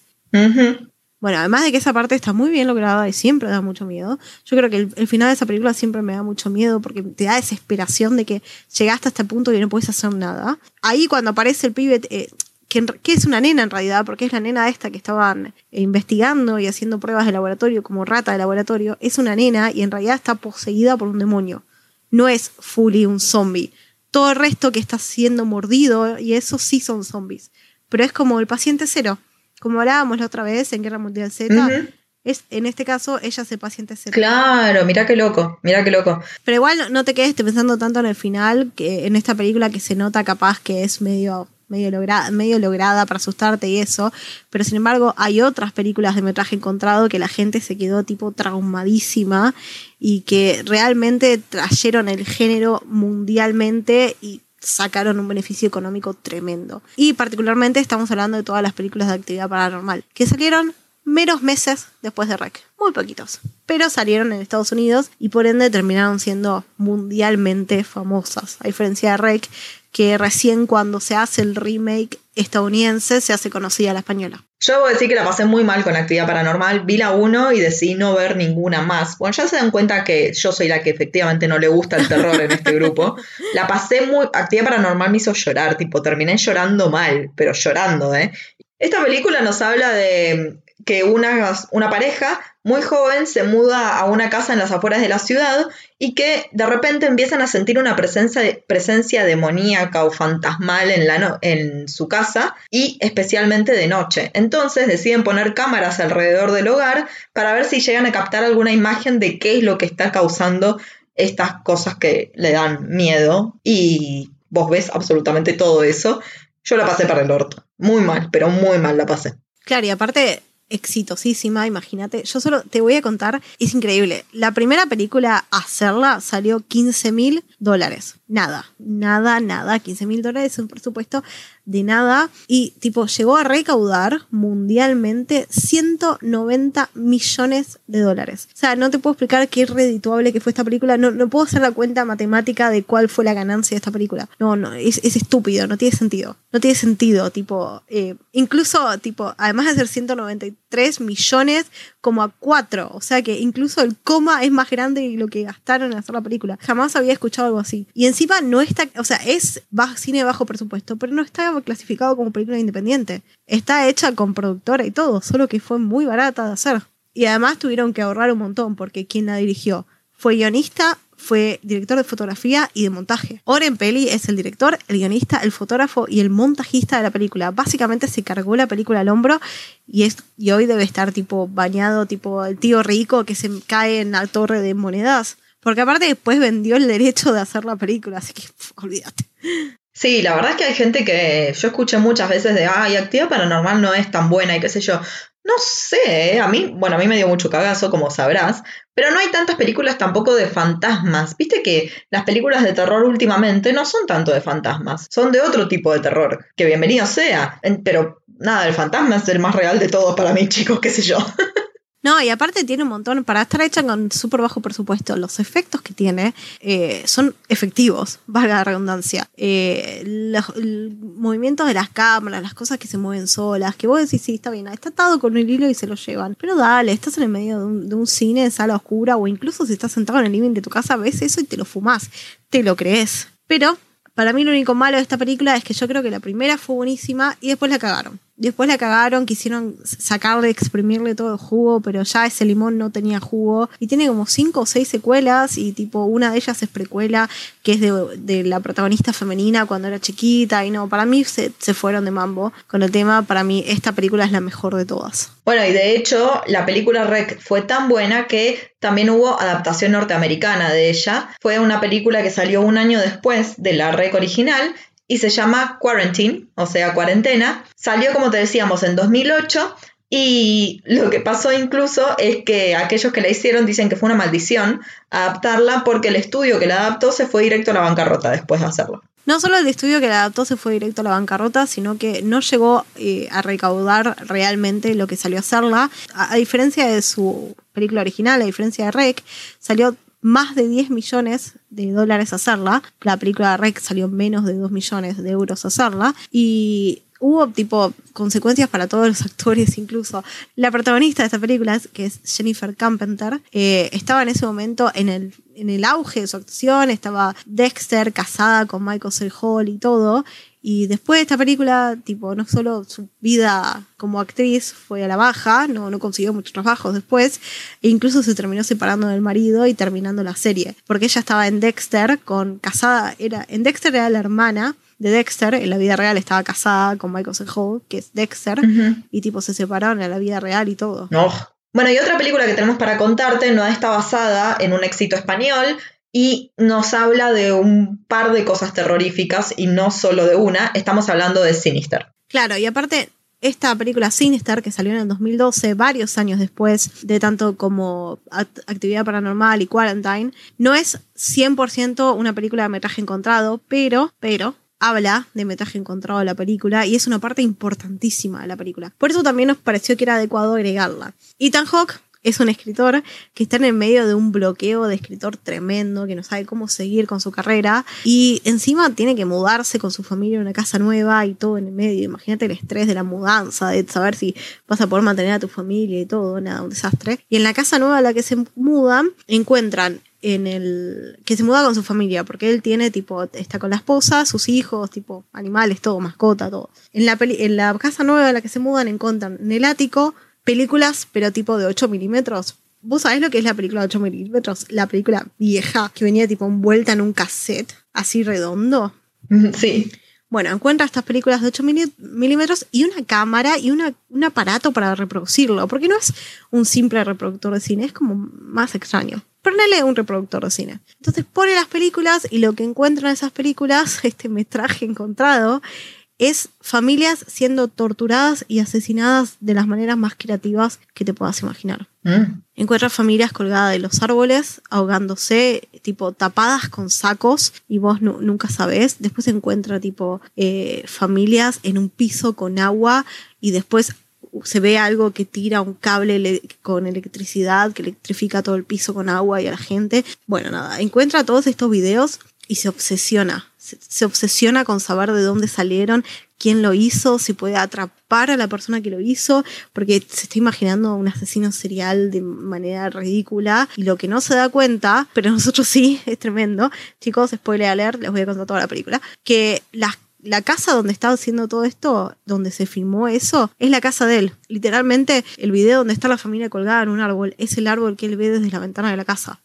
Bueno, además de que esa parte está muy bien lograda y siempre da mucho miedo, yo creo que el, el final de esa película siempre me da mucho miedo porque te da desesperación de que llegaste a este punto y no puedes hacer nada. Ahí cuando aparece el pibe, eh, que, que es una nena en realidad, porque es la nena esta que estaban eh, investigando y haciendo pruebas de laboratorio como rata de laboratorio, es una nena y en realidad está poseída por un demonio. No es fully un zombie. Todo el resto que está siendo mordido y eso sí son zombies. Pero es como el paciente cero. Como hablábamos la otra vez en Guerra Mundial Z, es, en este caso ella es el paciente cero. Claro, mirá qué loco, mirá qué loco. Pero igual no, no te quedes pensando tanto en el final, que en esta película que se nota capaz que es medio, medio, logra- medio lograda para asustarte y eso. Pero sin embargo, hay otras películas de metraje encontrado que la gente se quedó tipo traumadísima y que realmente trajeron el género mundialmente y sacaron un beneficio económico tremendo. Y particularmente estamos hablando de todas las películas de actividad paranormal, que salieron meros meses después de Rec. Muy poquitos. Pero salieron en Estados Unidos y por ende terminaron siendo mundialmente famosas. A diferencia de Rec, que recién cuando se hace el remake estadounidense se hace conocida la española. Yo debo decir que la pasé muy mal con actividad paranormal. Vi la 1 y decidí no ver ninguna más. Bueno, ya se dan cuenta que yo soy la que efectivamente no le gusta el terror en este grupo. (laughs) La pasé muy. Actividad paranormal me hizo llorar, tipo, terminé llorando mal, pero llorando, ¿eh? Esta película nos habla de que una, una pareja muy joven se muda a una casa en las afueras de la ciudad y que de repente empiezan a sentir una presencia, presencia demoníaca o fantasmal en, la en su casa y especialmente de noche. Entonces deciden poner cámaras alrededor del hogar para ver si llegan a captar alguna imagen de qué es lo que está causando estas cosas que le dan miedo y vos ves absolutamente todo eso. Yo la pasé para el orto. Muy mal, pero muy mal la pasé. Claro, y aparte exitosísima, imagínate. Yo solo te voy a contar, es increíble. La primera película hacerla salió 15 mil dólares. Nada, nada, nada. 15 mil dólares es un presupuesto de nada y tipo llegó a recaudar mundialmente 190 millones de dólares. O sea, no te puedo explicar qué redituable que fue esta película, no, no puedo hacer la cuenta matemática de cuál fue la ganancia de esta película. No, no, es, es estúpido, no tiene sentido. No tiene sentido, tipo, eh, incluso, tipo, además de ser 193 millones, como a 4. O sea que incluso el coma es más grande de lo que gastaron en hacer la película. Jamás había escuchado algo así. Y encima no está, o sea, es cine bajo presupuesto, pero no está clasificado como película independiente. Está hecha con productora y todo, solo que fue muy barata de hacer. Y además tuvieron que ahorrar un montón porque quien la dirigió fue guionista, fue director de fotografía y de montaje. Oren Peli es el director, el guionista, el fotógrafo y el montajista de la película. Básicamente se cargó la película al hombro y, es, y hoy debe estar tipo bañado, tipo el tío rico que se cae en la torre de monedas. Porque aparte después vendió el derecho de hacer la película, así que olvídate. Sí, la verdad es que hay gente que yo escuché muchas veces de, ay, Actividad Paranormal no es tan buena y qué sé yo. No sé, ¿eh? a mí, bueno, a mí me dio mucho cagazo, como sabrás, pero no hay tantas películas tampoco de fantasmas. Viste que las películas de terror últimamente no son tanto de fantasmas, son de otro tipo de terror, que bienvenido sea, pero nada, el fantasma es el más real de todos para mí, (laughs) chicos, qué sé yo. No, y aparte tiene un montón, para estar hecha con súper bajo presupuesto, los efectos que tiene eh, son efectivos, (laughs) valga la redundancia. Eh, los, el movimiento de las cámaras, las cosas que se mueven solas, que vos decís, sí, está bien, está atado con el hilo y se lo llevan. Pero dale, estás en el medio de un, de un cine en sala oscura o incluso si estás sentado en el living de tu casa, ves eso y te lo fumás, te lo crees. Pero para mí lo único malo de esta película es que yo creo que la primera fue buenísima y después la cagaron. Después la cagaron, quisieron sacarle, exprimirle todo el jugo, pero ya ese limón no tenía jugo. Y tiene como cinco o seis secuelas y tipo una de ellas es precuela, que es de, la protagonista femenina cuando era chiquita. Y no, para mí se, se fueron de mambo con el tema. Para mí esta película es la mejor de todas. Bueno, y de hecho, la película Rec fue tan buena que también hubo adaptación norteamericana de ella. Fue una película que salió un año después de la Rec original y se llama Quarantine, o sea, cuarentena. Salió, como te decíamos, en 2008 y lo que pasó incluso es que aquellos que la hicieron dicen que fue una maldición adaptarla porque el estudio que la adaptó se fue directo a la bancarrota después de hacerlo. No solo el estudio que la adaptó se fue directo a la bancarrota, sino que no llegó eh, a recaudar realmente lo que salió a hacerla. A, a diferencia de su película original, a diferencia de Rec, salió más de 10 millones de dólares hacerla. La película de Rec salió menos de 2 millones de euros hacerla. Y hubo tipo consecuencias para todos los (laughs) actores incluso. La protagonista de esta película, que es Jennifer Carpenter, eh, estaba en ese momento en el, en el auge de su actuación, estaba Dexter casada con Michael C. Hall y todo. Y después de esta película, tipo, no solo su vida como actriz fue a la baja, no, no consiguió muchos trabajos después, e incluso se terminó separando del marido y terminando la serie. Porque ella estaba en Dexter con casada, era, en Dexter era la hermana de Dexter, en la vida real estaba casada con Michael C. Hall, que es Dexter, y tipo se separaron en la vida real y todo. No. Bueno, y otra película que tenemos para contarte no está basada en un éxito español y nos habla de un par de cosas terroríficas y no solo de una. Estamos hablando de Sinister. Claro, y aparte, esta película Sinister, que salió en el 2012, varios años después de tanto como Act- Actividad Paranormal y Quarantine, no es 100% una película de metraje encontrado, pero, pero, habla de metraje encontrado de la película y es una parte importantísima de la película. Por eso también nos pareció que era adecuado agregarla. Ethan Hawke es un escritor que está en el medio de un bloqueo de escritor tremendo, que no sabe cómo seguir con su carrera y encima tiene que mudarse con su familia a una casa nueva y todo en el medio. Imagínate el estrés de la mudanza, de saber si vas a poder mantener a tu familia y todo, nada, un desastre. Y en la casa nueva a la que se mudan encuentran en el que se muda con su familia porque él tiene tipo está con la esposa sus hijos tipo animales todo mascota todo en la peli- en la casa nueva a la que se mudan encuentran en el ático películas pero tipo de 8 milímetros vos sabés lo que es la película de 8 milímetros la película vieja que venía tipo envuelta en un cassette así redondo Sí. bueno, encuentra estas películas de 8 mili- milímetros y una cámara y una, un aparato para reproducirlo, porque no es un simple reproductor de cine, es como más extraño. Ponele un reproductor de cine. Entonces pone las películas y lo que encuentra en esas películas, (laughs) este metraje encontrado, es familias siendo torturadas y asesinadas de las maneras más creativas que te puedas imaginar. Mm. Encuentra familias colgadas de los árboles, ahogándose, tipo tapadas con sacos y vos nu- nunca sabés. Después encuentra tipo eh, familias en un piso con agua y después se ve algo que tira un cable ele- con electricidad que electrifica todo el piso con agua y a la gente. Bueno, nada, encuentra todos estos videos y se obsesiona. Se, se obsesiona con saber de dónde salieron, quién lo hizo, si puede atrapar a la persona que lo hizo, porque se está imaginando un asesino serial de manera ridícula y lo que no se da cuenta, pero nosotros sí, (laughs) es tremendo. Chicos, spoiler alert, les voy a contar toda la película, que las la casa donde estaba haciendo todo esto, donde se filmó eso, es la casa de él. Literalmente, el video donde está la familia colgada en un árbol es el árbol que él ve desde la ventana de la casa.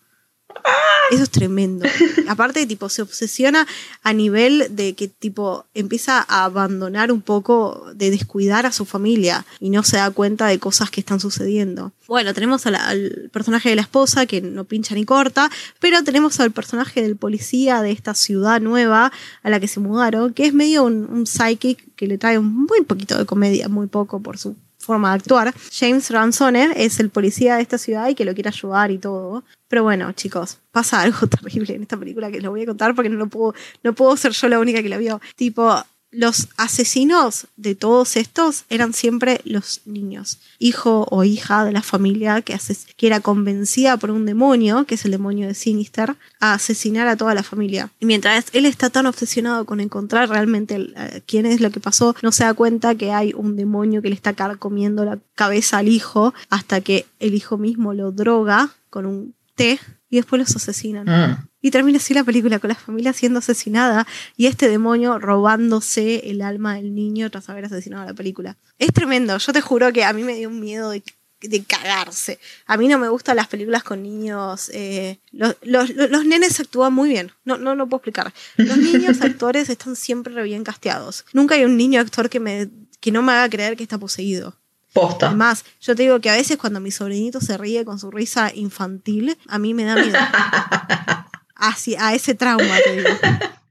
Eso es tremendo. (laughs) Aparte, tipo, se obsesiona a nivel de que, tipo, empieza a abandonar un poco, de descuidar a su familia y no se da cuenta de cosas que están sucediendo. Bueno, tenemos la- al personaje de la esposa que no pincha ni corta, pero tenemos al personaje del policía de esta ciudad nueva a la que se mudaron, que es medio un, un psychic que le trae un muy poquito de comedia, muy poco por su forma de actuar. James Ransone es el policía de esta ciudad y que lo quiere ayudar y todo. Pero bueno, chicos, pasa algo (laughs) terrible en esta película que les voy a contar porque no lo puedo, no puedo ser yo la única que la vio. Tipo, los asesinos de todos estos eran siempre los niños, hijo o hija de la familia que, que era convencida por un demonio, que es el demonio de Sinister, a asesinar a toda la familia. Y mientras él está tan obsesionado con encontrar realmente eh, quién es lo que pasó, no se da cuenta que hay un demonio que le está comiendo la cabeza al hijo hasta que el hijo mismo lo droga con un té y después los asesinan. Mm. Y termina así la película con la familia siendo asesinada y este demonio robándose el alma del niño tras haber asesinado a la película. Es tremendo, yo te juro que a mí me dio un miedo de, de cagarse. A mí no me gustan las películas con niños. eh, los, los- los- nenes actúan muy bien, no, no lo puedo explicar. Los niños (laughs) actores están siempre re bien casteados. Nunca hay un niño actor que, me, que no me haga creer que está poseído. Posta. Además, yo te digo que a veces cuando mi sobrinito se ríe con su risa infantil, a mí me da miedo. (laughs) Así, a ese trauma, te digo. (laughs)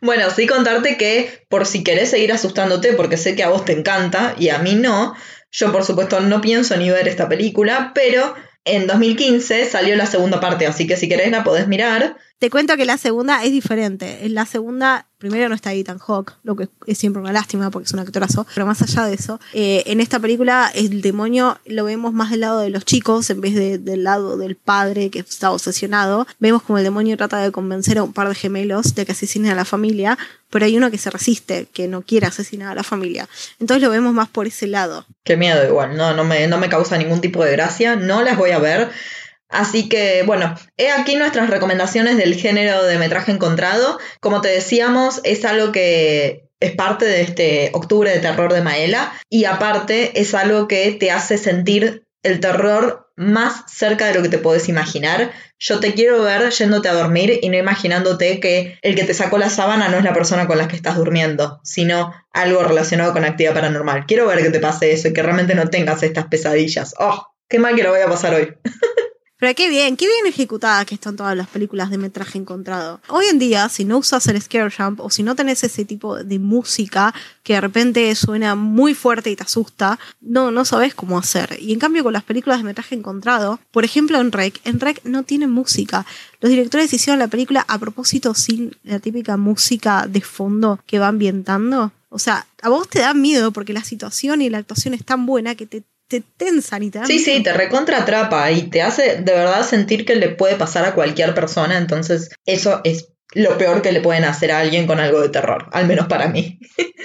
Bueno, sí contarte que por si querés seguir asustándote, porque sé que a vos te encanta y a mí no, yo por supuesto no pienso ni ver esta película, pero en 2015 salió la segunda parte, así que si querés la podés mirar. Te cuento que la segunda es diferente. En la segunda, primero no está Ethan Hawke, lo que es siempre una lástima porque es un actorazo, pero más allá de eso, eh, en esta película el demonio lo vemos más del lado de los chicos en vez de, del lado del padre que está obsesionado. Vemos como el demonio trata de convencer a un par de gemelos de que asesinen a la familia, pero hay uno que se resiste, que no quiere asesinar a la familia. Entonces lo vemos más por ese lado. Qué miedo igual, no, no, me, no me causa ningún tipo de gracia, no las voy a ver. Así que bueno, he aquí nuestras recomendaciones del género de metraje encontrado. Como te decíamos, es algo que es parte de este octubre de terror de Maela y aparte es algo que te hace sentir el terror más cerca de lo que te puedes imaginar. Yo te quiero ver yéndote a dormir y no imaginándote que el que te sacó la sábana no es la persona con la que estás durmiendo, sino algo relacionado con actividad paranormal. Quiero ver que te pase eso y que realmente no tengas estas pesadillas. ¡Oh! ¡Qué mal que lo voy a pasar hoy! (laughs) Pero qué bien, qué bien ejecutadas que están todas las películas de metraje encontrado. Hoy en día, si no usas el scare jump o si no tenés ese tipo de música que de repente suena muy fuerte y te asusta, no, no sabes cómo hacer. Y en cambio con las películas de metraje encontrado, por ejemplo en Rec, en Rec no tienen música. Los directores hicieron la película a propósito sin la típica música de fondo que va ambientando. O sea, a vos te da miedo porque la situación y la actuación es tan buena que te, te tensan y te dan Sí, sí, te recontra atrapa y te hace de verdad sentir que le puede pasar a cualquier persona. Entonces, eso es lo peor que le pueden hacer a alguien con algo de terror, al menos para mí. (laughs)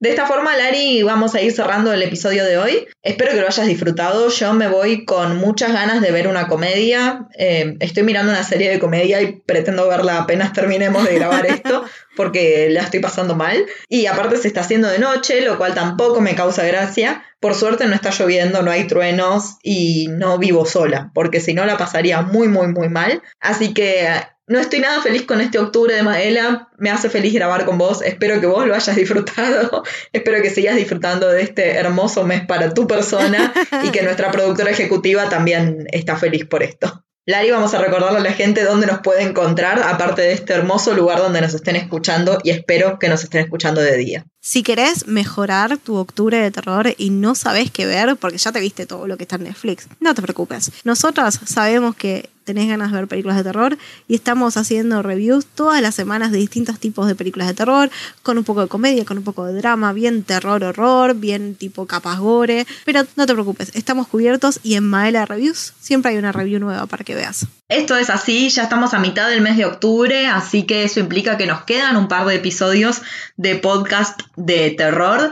De esta forma, Lari, vamos a ir cerrando el episodio de hoy. Espero que lo hayas disfrutado. Yo me voy con muchas ganas de ver una comedia. Eh, estoy mirando una serie de comedia y pretendo verla apenas terminemos de grabar esto, (laughs) porque la estoy pasando mal. Y aparte se está haciendo de noche, lo cual tampoco me causa gracia. Por suerte no está lloviendo, no hay truenos y no vivo sola, porque si no la pasaría muy, muy, muy mal. Así que no estoy nada feliz con este octubre de Maela. Me hace feliz grabar con vos. Espero que vos lo hayas (laughs) disfrutado. Espero que sigas disfrutando de este hermoso mes para tu persona y que nuestra productora ejecutiva también está feliz por esto. Lari, vamos a recordarle a la gente dónde nos puede encontrar, aparte de este hermoso lugar donde nos estén escuchando y espero que nos estén escuchando de día. Si querés mejorar tu octubre de terror y no sabes qué ver, porque ya te viste todo lo que está en Netflix, no te preocupes. Nosotras sabemos que tenés ganas de ver películas de terror y estamos haciendo reviews todas las semanas de distintos tipos de películas de terror, con un poco de comedia, con un poco de drama, bien terror, horror, bien tipo capas gore, pero no te preocupes, estamos cubiertos y en Maela Reviews siempre hay una review nueva para que veas. Esto es así, ya estamos a mitad del mes de octubre, así que eso implica que nos quedan un par de episodios de podcast de terror.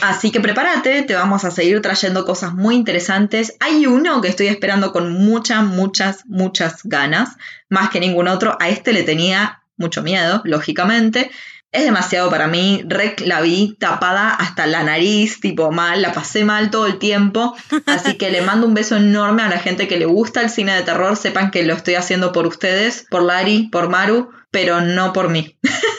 Así que prepárate, te vamos a seguir trayendo cosas muy interesantes. Hay uno que estoy esperando con muchas, muchas, muchas ganas, más que ningún otro. A este le tenía mucho miedo, lógicamente. Es demasiado para mí, Rec la vi tapada hasta la nariz, tipo mal, la pasé mal todo el tiempo. Así que le mando un beso enorme a la gente que le gusta el cine de terror. Sepan que lo estoy haciendo por ustedes, por Lari, por Maru, pero no por mí. (laughs)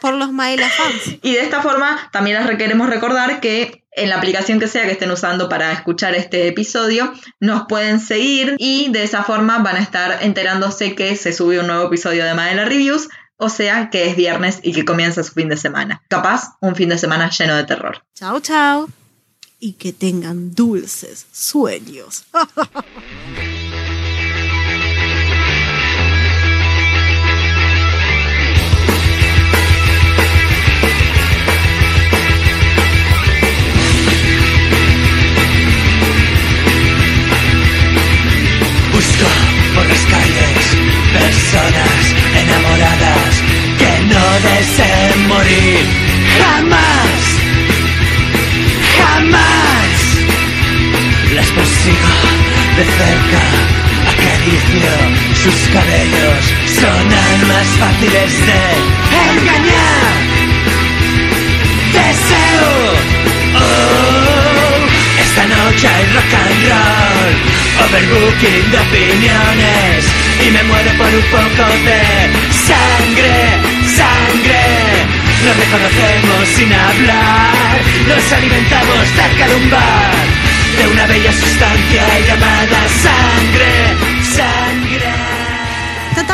Por los Maela fans. (laughs) Y de esta forma también les queremos recordar que en la aplicación que sea que estén usando para escuchar este episodio, nos pueden seguir y de esa forma van a estar enterándose que se subió un nuevo episodio de Maela Reviews, o sea que es viernes y que comienza su fin de semana. Capaz un fin de semana lleno de terror. Chao, chao. Y que tengan dulces sueños. (laughs) deseen morir. Jamás, jamás las persigo de cerca. Acaricio sus cabellos, son almas fáciles de engañar. Deseo, esta noche hay rock and roll, overbooking de opiniones y me muero por un poco de sangre, sangre. Nos reconocemos sin hablar, nos alimentamos cerca de un bar, de una bella sustancia llamada sangre, sangre.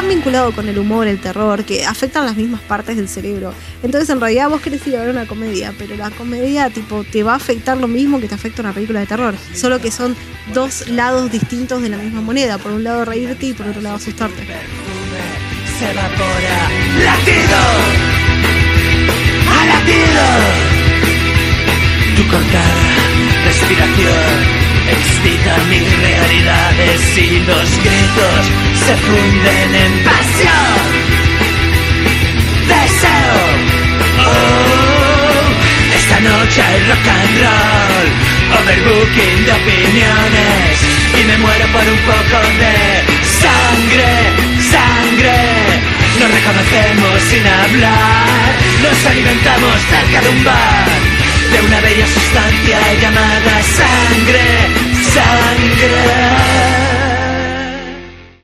Vinculado con el humor, el terror, que afectan las mismas partes del cerebro. Entonces, en realidad, vos querés ir a ver una comedia, pero la comedia, tipo, te va a afectar lo mismo que te afecta una película de terror. Solo que son dos lados distintos de la misma moneda. Por un lado, reírte y por otro lado, asustarte. a latido. Tu cortada respiración excita mis realidades y los gritos se funden en pasión. Deseo, oh, esta noche hay rock and roll, overbooking de opiniones. Y me muero por un poco de sangre, sangre. Nos reconocemos sin hablar, nos alimentamos cerca de un bar, de una bella sustancia llamada sangre, sangre.